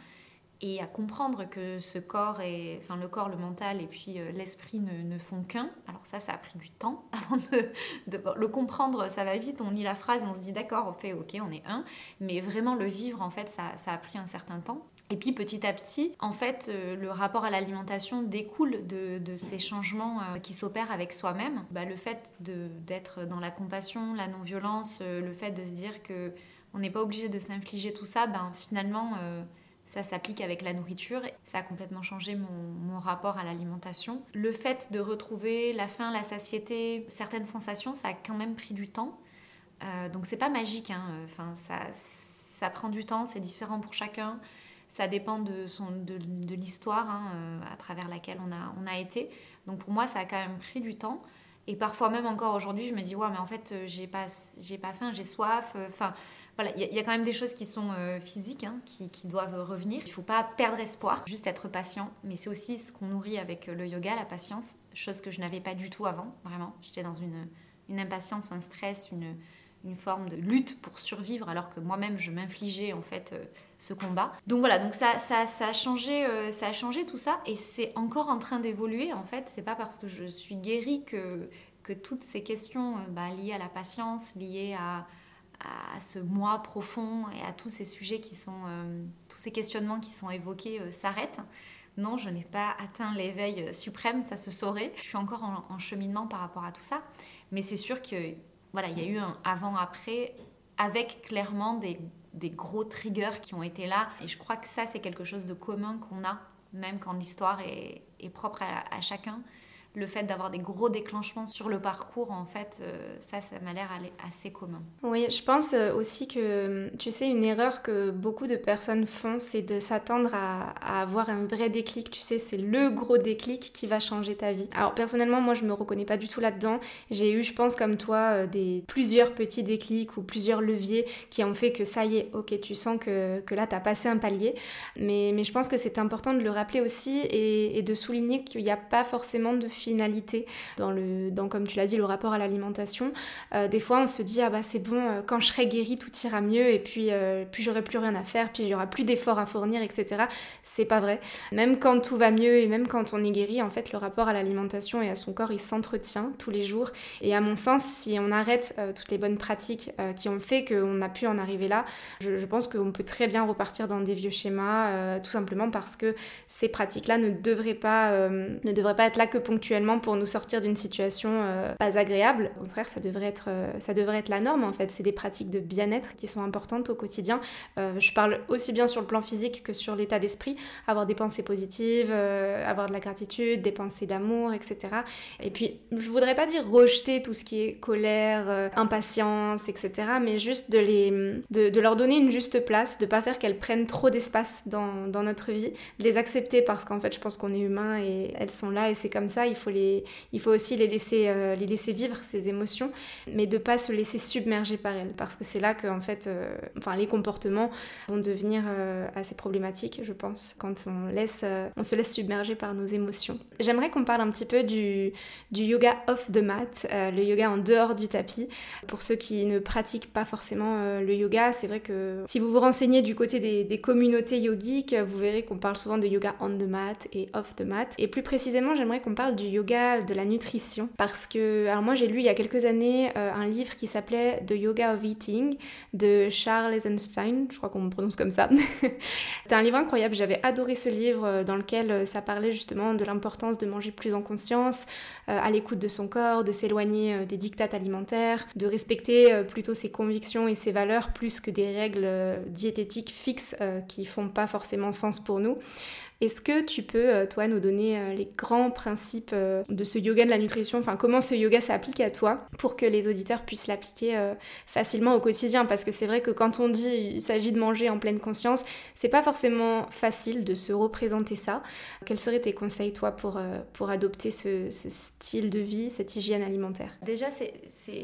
et à comprendre que ce corps, et, enfin le corps, le mental et puis euh, l'esprit ne, font qu'un. Alors ça, ça a pris du temps avant de, le comprendre. Ça va vite, on lit la phrase, on se dit d'accord, on fait ok, on est un. Mais vraiment le vivre, en fait, ça, ça a pris un certain temps. Et puis petit à petit, en fait, euh, le rapport à l'alimentation découle de, ces changements euh, qui s'opèrent avec soi-même. Bah, le fait d'être dans la compassion, la non-violence, le fait de se dire que on n'est pas obligé de s'infliger tout ça, ben finalement ça s'applique avec la nourriture. Ça a complètement changé mon, rapport à l'alimentation. Le fait de retrouver la faim, la satiété, certaines sensations, ça a quand même pris du temps. Euh, donc c'est pas magique. Hein. Enfin, ça, ça prend du temps, c'est différent pour chacun. Ça dépend de, son, de, l'histoire hein, euh, à travers laquelle on a, on a été. Donc pour moi, ça a quand même pris du temps. Et parfois même encore aujourd'hui, je me dis, ouais, mais en fait, euh, j'ai pas, pas faim, j'ai soif. Enfin, voilà, il y, a quand même des choses qui sont euh, physiques, hein, qui, doivent revenir. Il ne faut pas perdre espoir, juste être patient. Mais c'est aussi ce qu'on nourrit avec euh, le yoga, la patience, chose que je n'avais pas du tout avant, vraiment. J'étais dans une, impatience, un stress, une, forme de lutte pour survivre, alors que moi-même, je m'infligeais en fait euh, ce combat. Donc voilà, donc ça, ça, ça, a changé, ça a changé tout ça, et c'est encore en train d'évoluer en fait. C'est pas parce que je suis guérie que, que toutes ces questions bah, liées à la patience, liées à à ce moi profond et à tous ces sujets qui sont, euh, tous ces questionnements qui sont évoqués euh, s'arrêtent. Non, je n'ai pas atteint l'éveil suprême, ça se saurait. Je suis encore en, cheminement par rapport à tout ça, mais c'est sûr que voilà, il y a eu un avant-après avec clairement des, des, gros triggers qui ont été là. Et je crois que ça, c'est quelque chose de commun qu'on a, même quand l'histoire est, propre à chacun. Le fait d'avoir des gros déclenchements sur le parcours, en fait, euh, ça, ça m'a l'air assez commun. Oui, je pense euh, aussi que, tu sais, une erreur que beaucoup de personnes font, c'est de s'attendre à, avoir un vrai déclic. Tu sais, c'est le gros déclic qui va changer ta vie. Alors, personnellement, moi, je me reconnais pas du tout là-dedans. J'ai eu, je pense, comme toi, euh, des plusieurs petits déclics ou plusieurs leviers qui ont fait que ça y est, ok, tu sens que, que là, tu as passé un palier. Mais, mais je pense que c'est important de le rappeler aussi et, et de souligner qu'il n'y a pas forcément de dans le, comme tu l'as dit, le rapport à l'alimentation. Euh, des fois, on se dit, ah bah c'est bon, euh, quand je serai guérie, tout ira mieux et puis, euh, puis j'aurai plus rien à faire, puis il y aura plus d'efforts à fournir, etc. C'est pas vrai. Même quand tout va mieux et même quand on est guéri, en fait, le rapport à l'alimentation et à son corps, il s'entretient tous les jours. Et à mon sens, si on arrête toutes les bonnes pratiques qui ont fait qu'on a pu en arriver là, je, je pense qu'on peut très bien repartir dans des vieux schémas, tout simplement parce que ces pratiques-là ne devraient pas, ne devraient pas être là que ponctuellement pour nous sortir d'une situation euh, pas agréable. Au contraire, ça devrait être, euh, ça devrait être la norme en fait. C'est des pratiques de bien-être qui sont importantes au quotidien. Euh, je parle aussi bien sur le plan physique que sur l'état d'esprit. Avoir des pensées positives, avoir de la gratitude, des pensées d'amour, etc. Et puis, je voudrais pas dire rejeter tout ce qui est colère, impatience, etc. Mais juste de, les, de, de, leur donner une juste place, de pas faire qu'elles prennent trop d'espace dans, dans notre vie, de les accepter parce qu'en fait, je pense qu'on est humain et elles sont là et c'est comme ça. Il faut, il faut aussi les laisser, euh, les laisser vivre ces émotions, mais de pas se laisser submerger par elles, parce que c'est là que fait, euh, enfin, les comportements vont devenir euh, assez problématiques, je pense, quand on, laisse, on se laisse submerger par nos émotions. J'aimerais qu'on parle un petit peu du, du yoga off the mat, le yoga en dehors du tapis. Pour ceux qui ne pratiquent pas forcément le yoga, c'est vrai que si vous vous renseignez du côté des, des communautés yogiques, vous verrez qu'on parle souvent de yoga on the mat et off the mat. Et plus précisément, j'aimerais qu'on parle du de la nutrition. Parce que, alors moi j'ai lu il y a quelques années euh, un livre qui s'appelait The Yoga of Eating de Charles Eisenstein, je crois qu'on me prononce comme ça. C'était un livre incroyable, j'avais adoré ce livre euh, dans lequel euh, ça parlait justement de l'importance de manger plus en conscience, à l'écoute de son corps, de s'éloigner des dictates alimentaires, de respecter plutôt ses convictions et ses valeurs plus que des règles diététiques fixes qui font pas forcément sens pour nous. Est-ce que tu peux, euh, toi, nous donner euh, les grands principes euh, de ce yoga de la nutrition? Enfin, comment ce yoga s'applique à toi pour que les auditeurs puissent l'appliquer facilement au quotidien? Parce que c'est vrai que quand on dit il s'agit de manger en pleine conscience, c'est pas forcément facile de se représenter ça. Quels seraient tes conseils, toi, pour, pour adopter ce, style de vie, cette hygiène alimentaire? Déjà, c'est,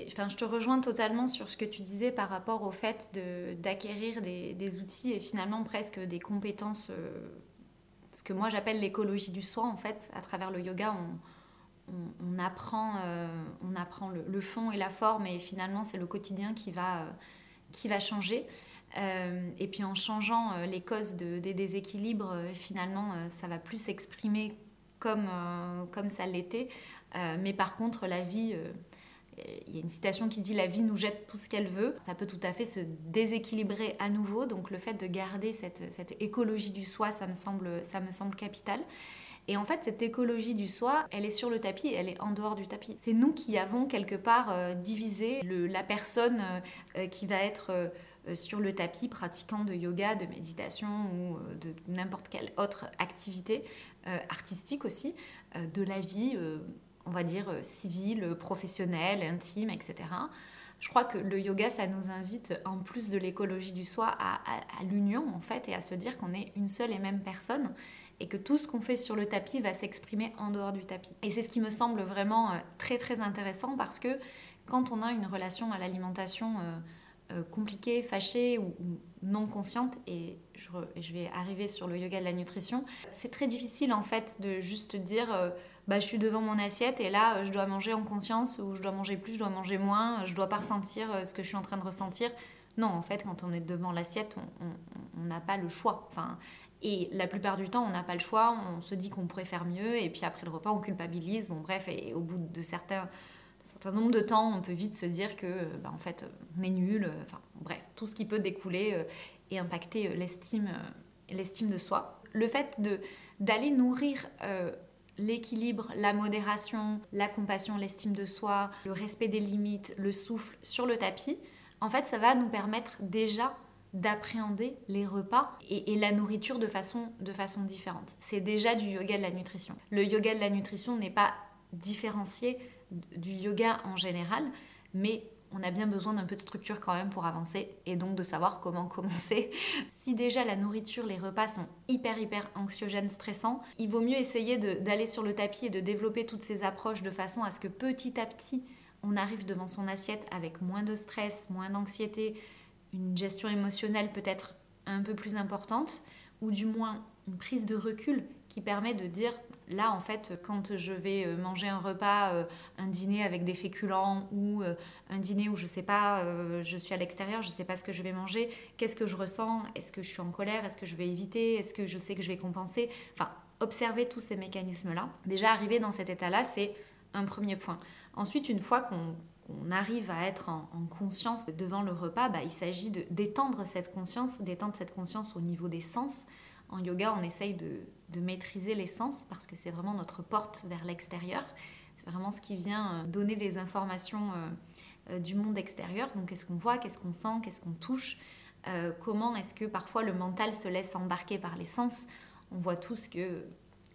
enfin, je te rejoins totalement sur ce que tu disais par rapport au fait d'acquérir des, des, outils et finalement presque des compétences ce que moi j'appelle l'écologie du soi, en fait, à travers le yoga, on, apprend, euh, on apprend le, fond et la forme, et finalement c'est le quotidien qui va, euh, qui va changer. Euh, et puis en changeant les causes des déséquilibres, finalement, ça va plus s'exprimer comme, comme ça l'était. mais par contre, la vie il y a une citation qui dit la vie nous jette tout ce qu'elle veut. Ça peut tout à fait se déséquilibrer à nouveau. Donc le fait de garder cette, écologie du soi, ça me, semble, capital. Et en fait, cette écologie du soi, elle est sur le tapis, elle est en dehors du tapis. C'est nous qui avons quelque part euh, divisé la personne euh, qui va être euh, sur le tapis pratiquant de yoga, de méditation ou de n'importe quelle autre activité artistique aussi, de la vie on va dire, euh, civile, professionnelle, intime, etc. Je crois que le yoga, ça nous invite, en plus de l'écologie du soi, à, l'union, en fait, et à se dire qu'on est une seule et même personne, et que tout ce qu'on fait sur le tapis va s'exprimer en dehors du tapis. Et c'est ce qui me semble vraiment euh, très, très intéressant, parce que quand on a une relation à l'alimentation euh, compliquée, fâchée ou, non consciente, et je, vais arriver sur le yoga de la nutrition, c'est très difficile, en fait, de juste dire bah, je suis devant mon assiette et là, je dois manger en conscience ou je dois manger plus, je dois manger moins, je dois pas ressentir euh, ce que je suis en train de ressentir. Non, en fait, quand on est devant l'assiette, on n'a pas le choix. Enfin, et la plupart du temps, on n'a pas le choix, on se dit qu'on pourrait faire mieux, et puis après le repas, on culpabilise. Bon, bref, et au bout de certains, certain nombre de temps, on peut vite se dire que, euh, bah, en fait, on est nul. Euh, enfin, bref, tout ce qui peut découler et impacter l'estime, l'estime de soi. Le fait de d'aller nourrir l'équilibre, la modération, la compassion, l'estime de soi, le respect des limites, le souffle sur le tapis, en fait, ça va nous permettre déjà d'appréhender les repas et, la nourriture de façon, de façon différente. C'est déjà du yoga de la nutrition. Le yoga de la nutrition n'est pas différencier du yoga en général, mais on a bien besoin d'un peu de structure quand même pour avancer et donc de savoir comment commencer. si déjà la nourriture, les repas sont hyper hyper anxiogènes, stressants, il vaut mieux essayer d'aller sur le tapis et de développer toutes ces approches de façon à ce que petit à petit on arrive devant son assiette avec moins de stress, moins d'anxiété, une gestion émotionnelle peut-être un peu plus importante ou du moins une prise de recul qui permet de dire là en fait quand je vais euh, manger un repas euh, un dîner avec des féculents ou euh, un dîner où je sais pas je suis à l'extérieur je sais pas ce que je vais manger qu'est-ce que je ressens? Est-ce que je suis en colère? Est-ce que je vais éviter? Est-ce que je sais que je vais compenser? Enfin observer tous ces mécanismes là déjà arriver dans cet état là c'est un premier point. Ensuite une fois qu'on arrive à être en, conscience devant le repas, bah, il s'agit d'étendre cette conscience, d'étendre cette conscience au niveau des sens, en yoga, on essaye de, maîtriser les sens parce que c'est vraiment notre porte vers l'extérieur. C'est vraiment ce qui vient euh, donner les informations euh, euh, du monde extérieur. Donc, qu'est-ce qu'on voit, qu'est-ce qu'on sent, qu'est-ce qu'on touche Comment est-ce que parfois le mental se laisse embarquer par les sens On voit tous que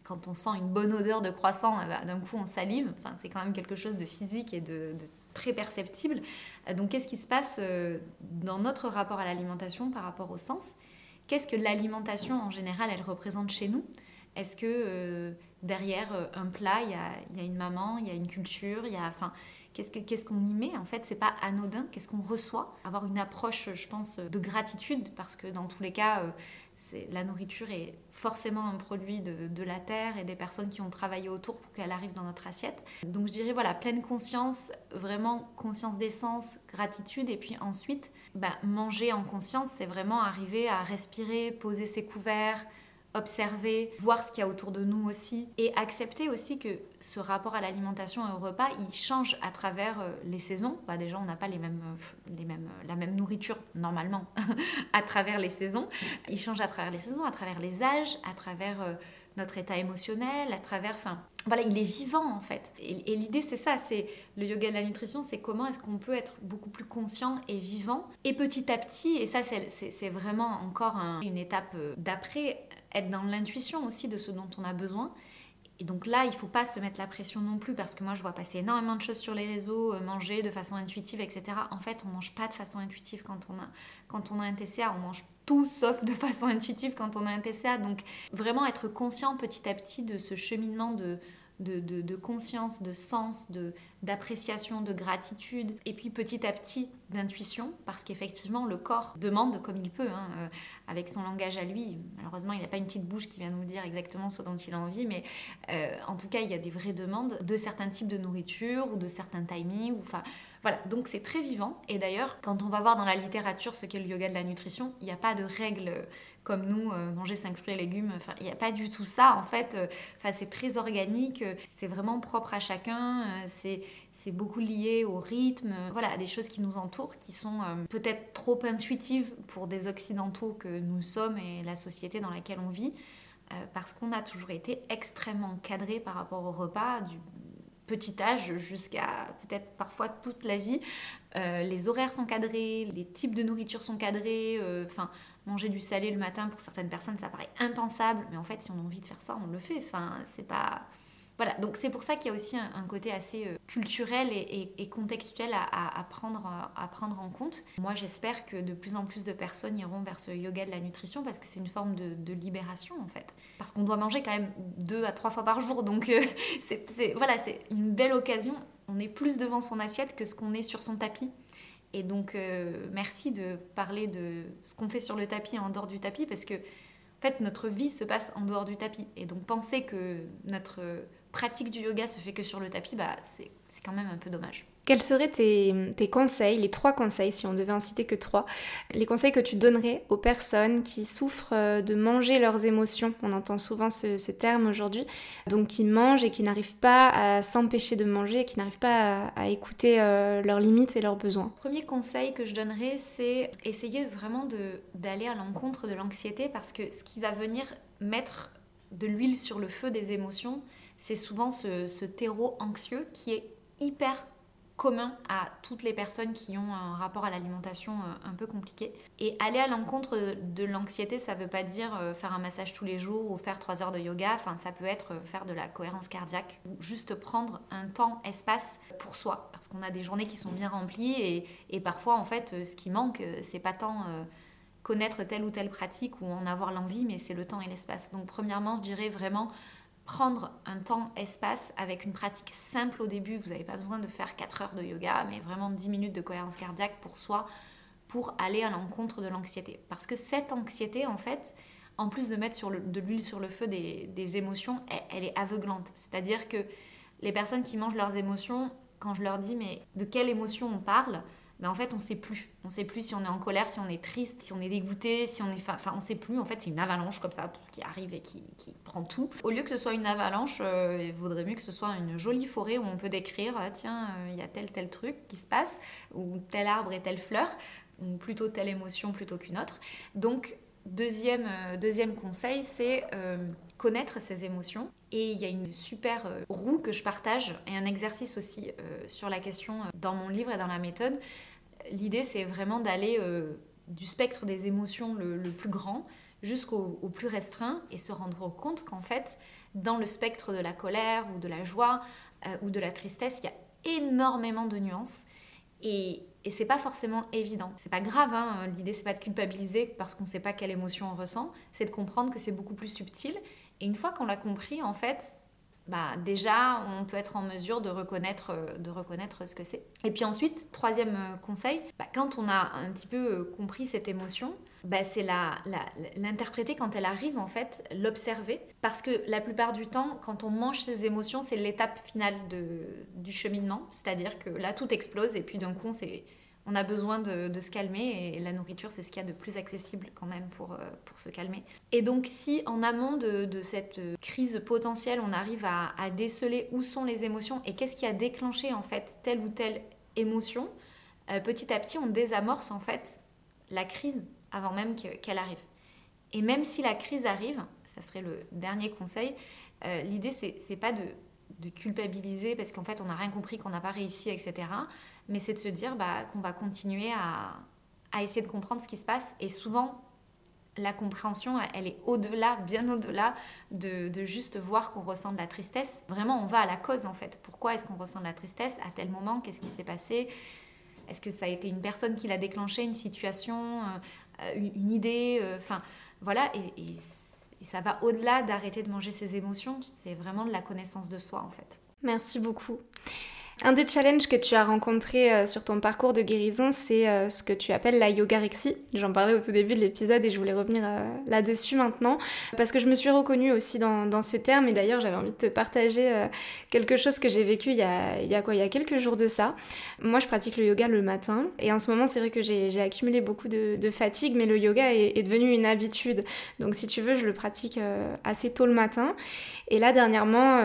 quand on sent une bonne odeur de croissant, eh ben, d'un coup on salive. Enfin, c'est quand même quelque chose de physique et de très perceptible. Donc, qu'est-ce qui se passe dans notre rapport à l'alimentation par rapport au sens? Qu'est-ce que l'alimentation en général, elle représente chez nous? Est-ce que euh, derrière euh, un plat, il y a, une maman, il y a une culture, il y a, enfin, qu'est-ce qu'on y met En fait, c'est pas anodin. Qu'est-ce qu'on reçoit? Avoir une approche, je pense, de gratitude, parce que dans tous les cas, euh, la nourriture est forcément un produit de, la terre et des personnes qui ont travaillé autour pour qu'elle arrive dans notre assiette. Donc je dirais voilà, pleine conscience, vraiment conscience d'essence, gratitude et puis ensuite bah, manger en conscience, c'est vraiment arriver à respirer, poser ses couverts, observer, voir ce qu'il y a autour de nous aussi et accepter aussi que ce rapport à l'alimentation et au repas, il change à travers euh, les saisons. Bah déjà, on n'a pas les mêmes, euh, euh, la même nourriture normalement à travers les saisons. Il change à travers les saisons, à travers les âges, à travers notre état émotionnel, à travers, enfin, voilà, il est vivant en fait. Et, et l'idée c'est ça, c'est le yoga de la nutrition, c'est comment est-ce qu'on peut être beaucoup plus conscient et vivant. Et petit à petit, et ça c'est vraiment encore une étape d'après, être dans l'intuition aussi de ce dont on a besoin. Et donc là, il ne faut pas se mettre la pression non plus parce que moi, je vois passer énormément de choses sur les réseaux, euh, manger de façon intuitive, etc. En fait, on mange pas de façon intuitive quand on a, quand on a un TCA. On mange tout sauf de façon intuitive quand on a un TCA. Donc vraiment être conscient petit à petit de ce cheminement de, de, conscience, de sens, d'appréciation, de, gratitude, et puis petit à petit d'intuition, parce qu'effectivement le corps demande comme il peut, hein, euh, avec son langage à lui. Malheureusement, il n'a pas une petite bouche qui vient nous dire exactement ce dont il a envie, mais euh, en tout cas, il y a des vraies demandes de certains types de nourriture ou de certains timings. Enfin, voilà, donc c'est très vivant. Et d'ailleurs, quand on va voir dans la littérature ce qu'est le yoga de la nutrition, il n'y a pas de règles comme nous, euh, manger 5 fruits et légumes. Enfin, il n'y a pas du tout ça, en fait. Euh, enfin, c'est très organique, euh, c'est vraiment propre à chacun. c'est c'est beaucoup lié au rythme, voilà, à des choses qui nous entourent, qui sont peut-être trop intuitives pour des occidentaux que nous sommes et la société dans laquelle on vit, parce qu'on a toujours été extrêmement cadré par rapport au repas, du petit âge jusqu'à peut-être parfois toute la vie. les horaires sont cadrés, les types de nourriture sont cadrés, enfin manger du salé le matin pour certaines personnes ça paraît impensable mais en fait si on a envie de faire ça on le fait. Enfin c'est pas voilà. Donc c'est pour ça qu'il y a aussi un, côté assez euh, culturel et, contextuel à, prendre, à prendre en compte. Moi j'espère que de plus en plus de personnes iront vers ce yoga de la nutrition parce que c'est une forme de, libération en fait. Parce qu'on doit manger quand même deux à trois fois par jour donc euh, c'est voilà c'est une belle occasion. On est plus devant son assiette que ce qu'on est sur son tapis et donc, euh, merci de parler de ce qu'on fait sur le tapis et en dehors du tapis, parce que, en fait, notre vie se passe en dehors du tapis. Et donc, penser que notre pratique du yoga se fait que sur le tapis, bah, c'est quand même un peu dommage. Quels seraient tes, conseils, les trois conseils, si on devait en citer que trois, les conseils que tu donnerais aux personnes qui souffrent euh, de manger leurs émotions? On entend souvent ce, terme aujourd'hui. Donc qui mangent et qui n'arrivent pas à s'empêcher de manger qui n'arrivent pas à, écouter euh, leurs limites et leurs besoins. Premier conseil que je donnerais, c'est essayer vraiment d'aller à l'encontre de l'anxiété parce que ce qui va venir mettre de l'huile sur le feu des émotions, c'est souvent ce, ce terreau anxieux qui est hyper commun à toutes les personnes qui ont un rapport à l'alimentation euh, un peu compliqué. Et aller à l'encontre de l'anxiété, ça ne veut pas dire euh, faire un massage tous les jours ou faire trois heures de yoga, enfin ça peut être faire de la cohérence cardiaque ou juste prendre un temps, espace pour soi, parce qu'on a des journées qui sont bien remplies et, et parfois en fait ce qui manque, c'est pas tant connaître telle ou telle pratique ou en avoir l'envie, mais c'est le temps et l'espace. Donc premièrement, je dirais vraiment prendre un temps espace avec une pratique simple au début. Vous n'avez pas besoin de faire 4 heures de yoga, mais vraiment 10 minutes de cohérence cardiaque pour soi, pour aller à l'encontre de l'anxiété. Parce que cette anxiété, en fait, en plus de mettre de l'huile sur le feu des, émotions, elle, est aveuglante. C'est-à-dire que les personnes qui mangent leurs émotions, quand je leur dis mais de quelle émotion on parle, mais en fait on sait plus. On sait plus si on est en colère, si on est triste, si on est dégoûté, si on est... Enfin on sait plus, en fait c'est une avalanche comme ça qui arrive et qui, qui, prend tout. Au lieu que ce soit une avalanche, euh, il vaudrait mieux que ce soit une jolie forêt où on peut décrire, ah, tiens, euh, il y a tel tel truc qui se passe, ou tel arbre et telle fleur, ou plutôt telle émotion plutôt qu'une autre. Donc Deuxième, euh, deuxième conseil, c'est connaître ses émotions. Et il y a une super euh, roue que je partage et un exercice aussi sur la question dans mon livre et dans la méthode. L'idée, c'est vraiment d'aller du spectre des émotions le, le plus grand jusqu'au plus restreint et se rendre compte qu'en fait, dans le spectre de la colère ou de la joie ou de la tristesse, il y a énormément de nuances. Et, et c'est pas forcément évident. C'est pas grave, hein. l'idée c'est pas de culpabiliser parce qu'on sait pas quelle émotion on ressent, c'est de comprendre que c'est beaucoup plus subtil. Et une fois qu'on l'a compris, en fait, bah, déjà, on peut être en mesure de reconnaître, euh, de reconnaître ce que c'est. Et puis ensuite, troisième euh, conseil, bah, quand on a un petit peu euh, compris cette émotion, bah, c'est l'interpréter quand elle arrive, en fait, l'observer. Parce que la plupart du temps, quand on mange ses émotions, c'est l'étape finale du cheminement. C'est-à-dire que là, tout explose et puis d'un coup, c'est on a besoin de, se calmer et la nourriture, c'est ce qu'il y a de plus accessible quand même pour, euh, se calmer. Et donc si en amont de, cette crise potentielle, on arrive à, déceler où sont les émotions et qu'est-ce qui a déclenché en fait telle ou telle émotion, euh, petit à petit, on désamorce en fait la crise avant même qu'elle arrive. Et même si la crise arrive, ça serait le dernier conseil, euh, l'idée c'est pas de culpabiliser parce qu'en fait on n'a rien compris, qu'on n'a pas réussi, etc mais c'est de se dire bah, qu'on va continuer à, essayer de comprendre ce qui se passe. Et souvent, la compréhension, elle est au-delà, bien au-delà de, juste voir qu'on ressent de la tristesse. Vraiment, on va à la cause en fait. Pourquoi est-ce qu'on ressent de la tristesse À tel moment, qu'est-ce qui s'est passé? Est-ce que ça a été une personne qui l'a déclenché, une situation, euh, une, idée euh, Enfin, voilà. Et ça va au-delà d'arrêter de manger ses émotions. C'est vraiment de la connaissance de soi en fait. Merci beaucoup. Un des challenges que tu as rencontré euh, sur ton parcours de guérison, c'est euh, ce que tu appelles la yogarexie. J'en parlais au tout début de l'épisode et je voulais revenir euh, là-dessus maintenant parce que je me suis reconnue aussi dans, ce terme et d'ailleurs j'avais envie de te partager quelque chose que j'ai vécu il y, a, quelques jours de ça. Moi je pratique le yoga le matin et en ce moment c'est vrai que j'ai accumulé beaucoup de, de, fatigue mais le yoga est, est, devenu une habitude. Donc si tu veux je le pratique assez tôt le matin et là dernièrement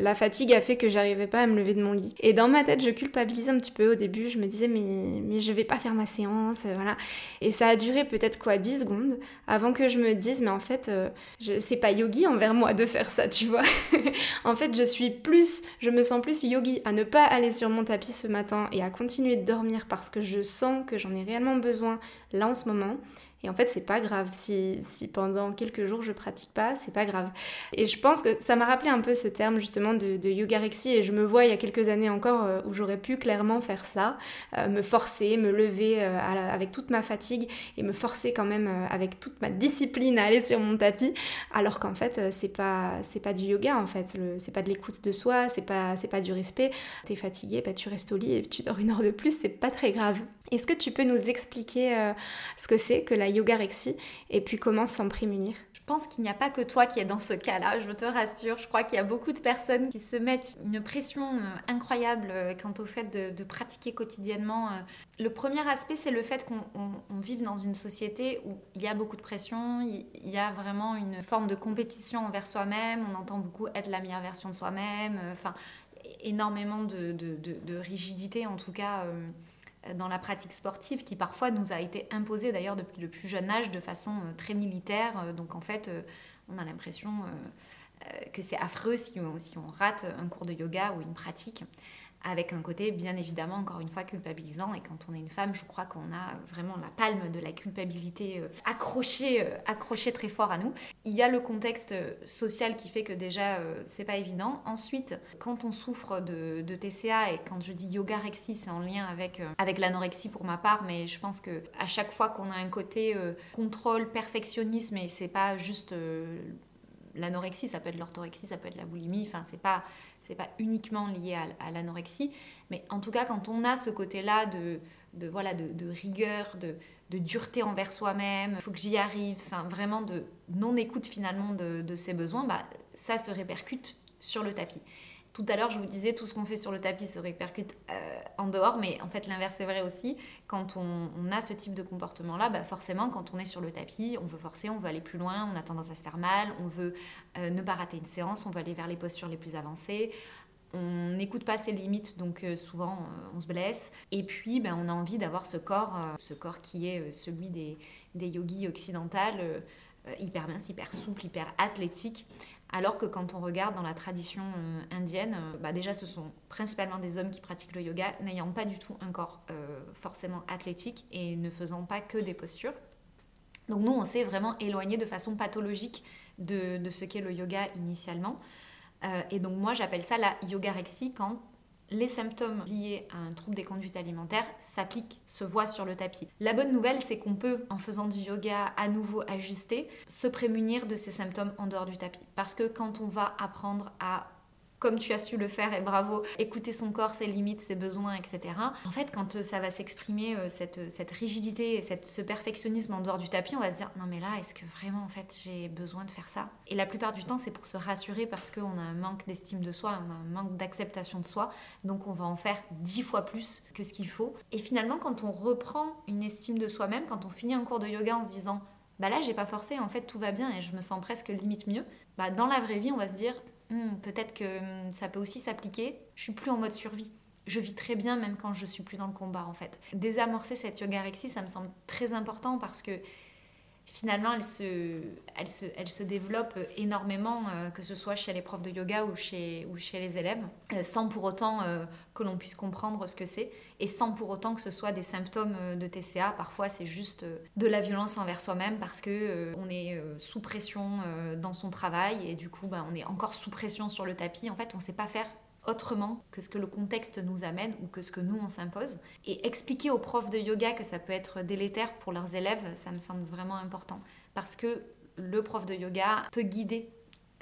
la fatigue a fait que j'arrivais pas à me lever de mon lit. Et dans ma tête, je culpabilisais un petit peu au début. Je me disais, mais, mais je vais pas faire ma séance, euh, voilà. Et ça a duré peut-être quoi, 10 secondes avant que je me dise, mais en fait, euh, je, c'est pas yogi envers moi de faire ça, tu vois. en fait, je suis plus, je me sens plus yogi à ne pas aller sur mon tapis ce matin et à continuer de dormir parce que je sens que j'en ai réellement besoin là en ce moment et en fait, c'est pas grave. Si, si, pendant quelques jours je pratique pas, c'est pas grave. Et je pense que ça m'a rappelé un peu ce terme justement de, de yogarexie. Et je me vois il y a quelques années encore euh, où j'aurais pu clairement faire ça, euh, me forcer, me lever euh, avec toute ma fatigue et me forcer quand même avec toute ma discipline à aller sur mon tapis. Alors qu'en fait, c'est pas, c'est pas du yoga en fait. C'est pas de l'écoute de soi, c'est pas, c'est pas du respect. T'es fatigué, bah, tu restes au lit et tu dors une heure de plus, c'est pas très grave. Est-ce que tu peux nous expliquer ce que c'est que la yogarexie et puis comment s'en prémunir Je pense qu'il n'y a pas que toi qui es dans ce cas-là, je te rassure. Je crois qu'il y a beaucoup de personnes qui se mettent une pression euh, incroyable euh, quant au fait de, pratiquer quotidiennement. Euh. Le premier aspect, c'est le fait qu'on vive dans une société où il y a beaucoup de pression, il y a vraiment une forme de compétition envers soi-même, on entend beaucoup être la meilleure version de soi-même, enfin énormément de, de, rigidité en tout cas dans la pratique sportive qui parfois nous a été imposée d'ailleurs depuis le plus jeune âge de façon euh, très militaire. Euh, donc en fait, euh, on a l'impression que c'est affreux si on, si on, rate un cours de yoga ou une pratique. Avec un côté bien évidemment encore une fois culpabilisant et quand on est une femme je crois qu'on a vraiment la palme de la culpabilité euh, accrochée, euh, accrochée très fort à nous. Il y a le contexte social qui fait que déjà c'est pas évident. Ensuite quand on souffre de, de, TCA et quand je dis yoga rexie c'est en lien avec, avec l'anorexie pour ma part mais je pense que à chaque fois qu'on a un côté contrôle, perfectionnisme et c'est pas juste l'anorexie, ça peut être l'orthorexie, ça peut être la boulimie, enfin c'est pas c'est pas uniquement lié à, l'anorexie, mais en tout cas quand on a ce côté-là de, voilà de, rigueur, de, dureté envers soi-même, faut que j'y arrive, vraiment de non écoute finalement de, ses besoins, bah, ça se répercute sur le tapis. Tout à l'heure, je vous disais, tout ce qu'on fait sur le tapis se répercute euh, en dehors, mais en fait, l'inverse est vrai aussi. Quand on, a ce type de comportement-là, bah forcément, quand on est sur le tapis, on veut forcer, on veut aller plus loin, on a tendance à se faire mal, on veut euh, ne pas rater une séance, on veut aller vers les postures les plus avancées. On n'écoute pas ses limites, donc euh, souvent on se blesse. Et puis, ben, on a envie d'avoir ce corps, ce corps qui est celui des, des yogis occidentales, hyper mince, hyper souple, hyper athlétique. Alors que quand on regarde dans la tradition euh, indienne, euh, bah déjà ce sont principalement des hommes qui pratiquent le yoga, n'ayant pas du tout un corps euh, forcément athlétique et ne faisant pas que des postures. Donc nous, on s'est vraiment éloigné de façon pathologique de, de ce qu'est le yoga initialement. et donc moi, j'appelle ça la yogarexie quand les symptômes liés à un trouble des conduites alimentaires s'appliquent, se voient sur le tapis. La bonne nouvelle, c'est qu'on peut, en faisant du yoga à nouveau ajusté, se prémunir de ces symptômes en dehors du tapis. Parce que quand on va apprendre à comme tu as su le faire et bravo, écouter son corps, ses limites, ses besoins, etc. En fait, quand euh, ça va s'exprimer, euh, cette, cette, rigidité et cette, ce perfectionnisme en dehors du tapis, on va se dire non mais là, est-ce que vraiment en fait j'ai besoin de faire ça? Et la plupart du temps, c'est pour se rassurer parce qu'on a un manque d'estime de soi, on a un manque d'acceptation de soi, donc on va en faire dix fois plus que ce qu'il faut. Et finalement, quand on reprend une estime de soi-même, quand on finit un cours de yoga en se disant bah là j'ai pas forcé, en fait tout va bien et je me sens presque limite mieux, bah dans la vraie vie on va se dire Hmm, peut-être que hmm, ça peut aussi s'appliquer. Je suis plus en mode survie. Je vis très bien même quand je suis plus dans le combat en fait. Désamorcer cette yogarexie, ça me semble très important parce que finalement, elle se, elle se, elle se développe énormément, euh, que ce soit chez les profs de yoga ou chez, ou chez les élèves, euh, sans pour autant euh, que l'on puisse comprendre ce que c'est, et sans pour autant que ce soit des symptômes de TCA. Parfois, c'est juste de la violence envers soi-même parce que on est sous pression dans son travail, et du coup, bah, on est encore sous pression sur le tapis. En fait, on ne sait pas faire autrement que ce que le contexte nous amène ou que ce que nous on s'impose. Et expliquer aux profs de yoga que ça peut être délétère pour leurs élèves, ça me semble vraiment important. Parce que le prof de yoga peut guider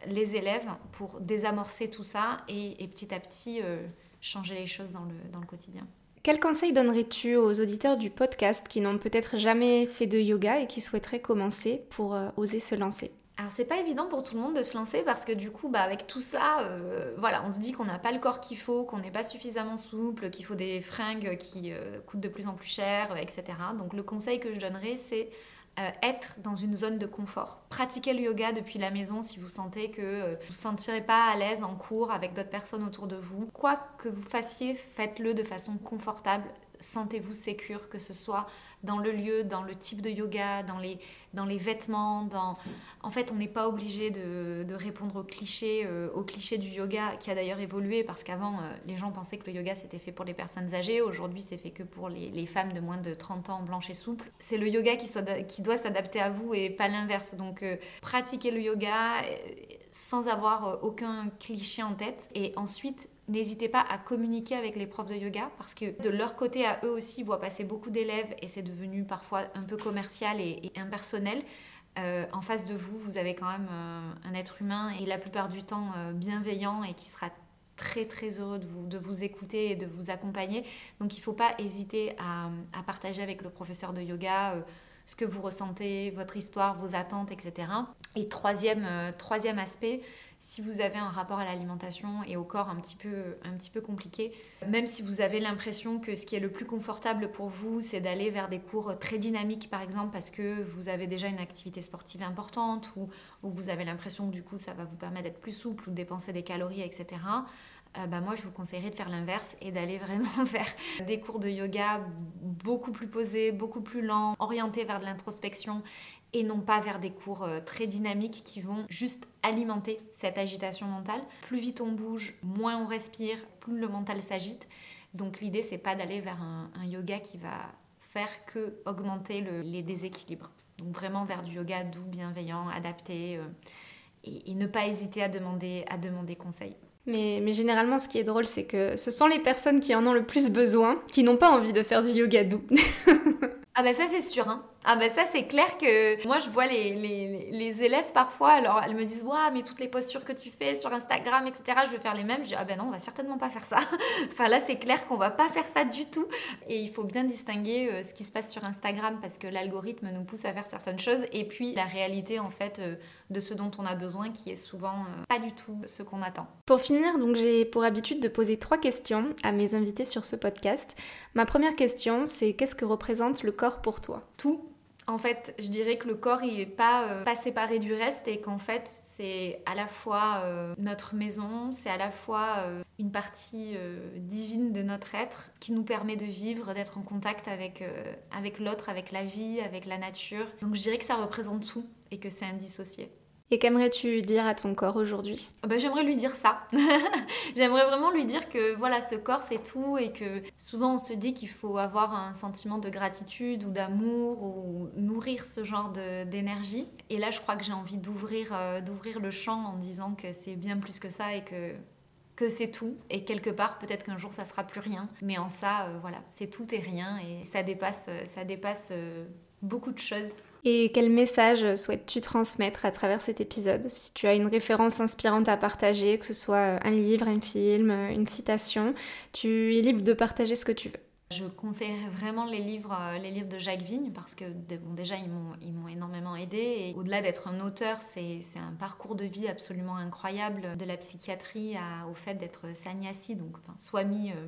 les élèves pour désamorcer tout ça et, petit à petit euh, changer les choses dans le, dans le quotidien. Quel conseil donnerais-tu aux auditeurs du podcast qui n'ont peut-être jamais fait de yoga et qui souhaiteraient commencer pour euh, oser se lancer? Alors c'est pas évident pour tout le monde de se lancer parce que du coup bah, avec tout ça euh, voilà on se dit qu'on n'a pas le corps qu'il faut, qu'on n'est pas suffisamment souple, qu'il faut des fringues qui euh, coûtent de plus en plus cher, etc. Donc le conseil que je donnerais c'est euh, être dans une zone de confort. Pratiquer le yoga depuis la maison si vous sentez que vous ne vous sentirez pas à l'aise en cours avec d'autres personnes autour de vous. Quoi que vous fassiez, faites-le de façon confortable. Sentez-vous sécure, que ce soit dans le lieu, dans le type de yoga, dans les, dans les vêtements. Dans... En fait, on n'est pas obligé de, de, répondre aux clichés, euh, aux clichés du yoga, qui a d'ailleurs évolué parce qu'avant, euh, les gens pensaient que le yoga c'était fait pour les personnes âgées. Aujourd'hui, c'est fait que pour les, les, femmes de moins de 30 ans, blanches et souples. C'est le yoga qui, soit, qui doit s'adapter à vous et pas l'inverse. Donc, euh, pratiquer le yoga sans avoir aucun cliché en tête. Et ensuite, N'hésitez pas à communiquer avec les profs de yoga parce que de leur côté, à eux aussi, ils voient passer beaucoup d'élèves et c'est devenu parfois un peu commercial et, impersonnel. Euh, en face de vous, vous avez quand même euh, un être humain et la plupart du temps euh, bienveillant et qui sera très très heureux de vous, écouter et de vous accompagner. Donc il ne faut pas hésiter à, partager avec le professeur de yoga ce que vous ressentez, votre histoire, vos attentes, etc. Et troisième aspect, si vous avez un rapport à l'alimentation et au corps un petit, peu, compliqué, même si vous avez l'impression que ce qui est le plus confortable pour vous, c'est d'aller vers des cours très dynamiques, par exemple, parce que vous avez déjà une activité sportive importante ou, ou vous avez l'impression que du coup ça va vous permettre d'être plus souple ou de dépenser des calories, etc. Euh, bah moi je vous conseillerais de faire l'inverse et d'aller vraiment vers des cours de yoga beaucoup plus posés, beaucoup plus lents, orientés vers de l'introspection et non pas vers des cours euh, très dynamiques qui vont juste alimenter cette agitation mentale. Plus vite on bouge, moins on respire, plus le mental s'agite. Donc l'idée c'est pas d'aller vers un, yoga qui va faire que augmenter les déséquilibres. Donc vraiment vers du yoga doux, bienveillant, adapté euh, et, ne pas hésiter à demander, à demander conseil. Mais, mais, généralement, ce qui est drôle, c'est que ce sont les personnes qui en ont le plus besoin, qui n'ont pas envie de faire du yoga doux. ah bah ça c'est sûr, hein. Ah ben ça c'est clair que moi je vois les, les, élèves parfois, alors elles me disent Waouh mais toutes les postures que tu fais sur Instagram etc je vais faire les mêmes. Je dis ah ben non on va certainement pas faire ça. enfin là c'est clair qu'on va pas faire ça du tout. Et il faut bien distinguer euh, ce qui se passe sur Instagram parce que l'algorithme nous pousse à faire certaines choses et puis la réalité en fait euh, de ce dont on a besoin qui est souvent euh, pas du tout ce qu'on attend. Pour finir donc j'ai pour habitude de poser trois questions à mes invités sur ce podcast. Ma première question c'est qu'est-ce que représente le corps pour toi? Tout en fait, je dirais que le corps, il n'est pas, euh, pas séparé du reste et qu'en fait, c'est à la fois euh, notre maison, c'est à la fois euh, une partie divine de notre être qui nous permet de vivre, d'être en contact avec, avec l'autre, avec la vie, avec la nature. Donc je dirais que ça représente tout et que c'est indissocié. Et qu'aimerais-tu dire à ton corps aujourd'hui? Bah, J'aimerais lui dire ça. J'aimerais vraiment lui dire que voilà, ce corps c'est tout et que souvent on se dit qu'il faut avoir un sentiment de gratitude ou d'amour ou nourrir ce genre d'énergie. Et là, je crois que j'ai envie d'ouvrir euh, d'ouvrir le champ en disant que c'est bien plus que ça et que que c'est tout et quelque part peut-être qu'un jour ça sera plus rien mais en ça euh, voilà c'est tout et rien et ça dépasse euh, ça dépasse beaucoup de choses et quel message souhaites-tu transmettre à travers cet épisode Si tu as une référence inspirante à partager, que ce soit un livre, un film, une citation, tu es libre de partager ce que tu veux. Je conseillerais vraiment les livres, euh, les livres de Jacques Vigne parce que bon, déjà ils m'ont énormément aidé et au-delà d'être un auteur, c'est un parcours de vie absolument incroyable de la psychiatrie au fait d'être sanyasi, donc enfin, swami. Euh,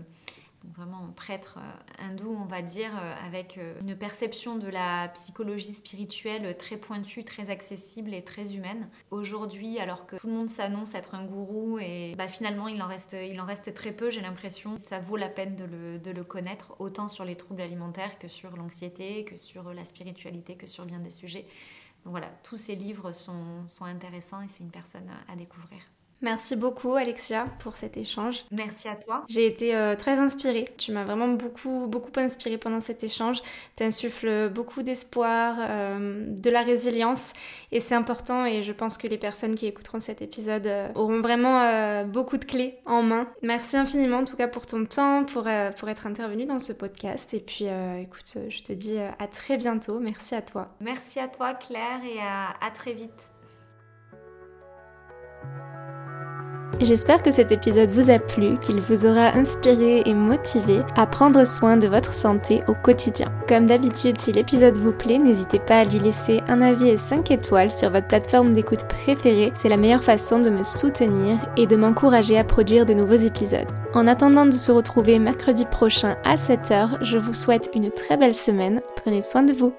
vraiment prêtre euh, hindou, on va dire, euh, avec euh, une perception de la psychologie spirituelle très pointue, très accessible et très humaine. Aujourd'hui, alors que tout le monde s'annonce être un gourou et bah, finalement il en reste, très peu, j'ai l'impression ça vaut la peine de le, connaître, autant sur les troubles alimentaires que sur l'anxiété, que sur la spiritualité, que sur bien des sujets. Donc voilà, tous ces livres sont intéressants et c'est une personne à découvrir. Merci beaucoup Alexia pour cet échange. Merci à toi. J'ai été euh, très inspirée. Tu m'as vraiment beaucoup beaucoup inspirée pendant cet échange. Tu insuffles beaucoup d'espoir, euh, de la résilience et c'est important et je pense que les personnes qui écouteront cet épisode euh, auront vraiment beaucoup de clés en main. Merci infiniment en tout cas pour ton temps, pour, pour être intervenu dans ce podcast et puis écoute, je te dis à très bientôt. Merci à toi. Merci à toi Claire et à très vite. J'espère que cet épisode vous a plu, qu'il vous aura inspiré et motivé à prendre soin de votre santé au quotidien. Comme d'habitude, si l'épisode vous plaît, n'hésitez pas à lui laisser un avis et 5 étoiles sur votre plateforme d'écoute préférée. C'est la meilleure façon de me soutenir et de m'encourager à produire de nouveaux épisodes. En attendant de se retrouver mercredi prochain à 7h, je vous souhaite une très belle semaine. Prenez soin de vous.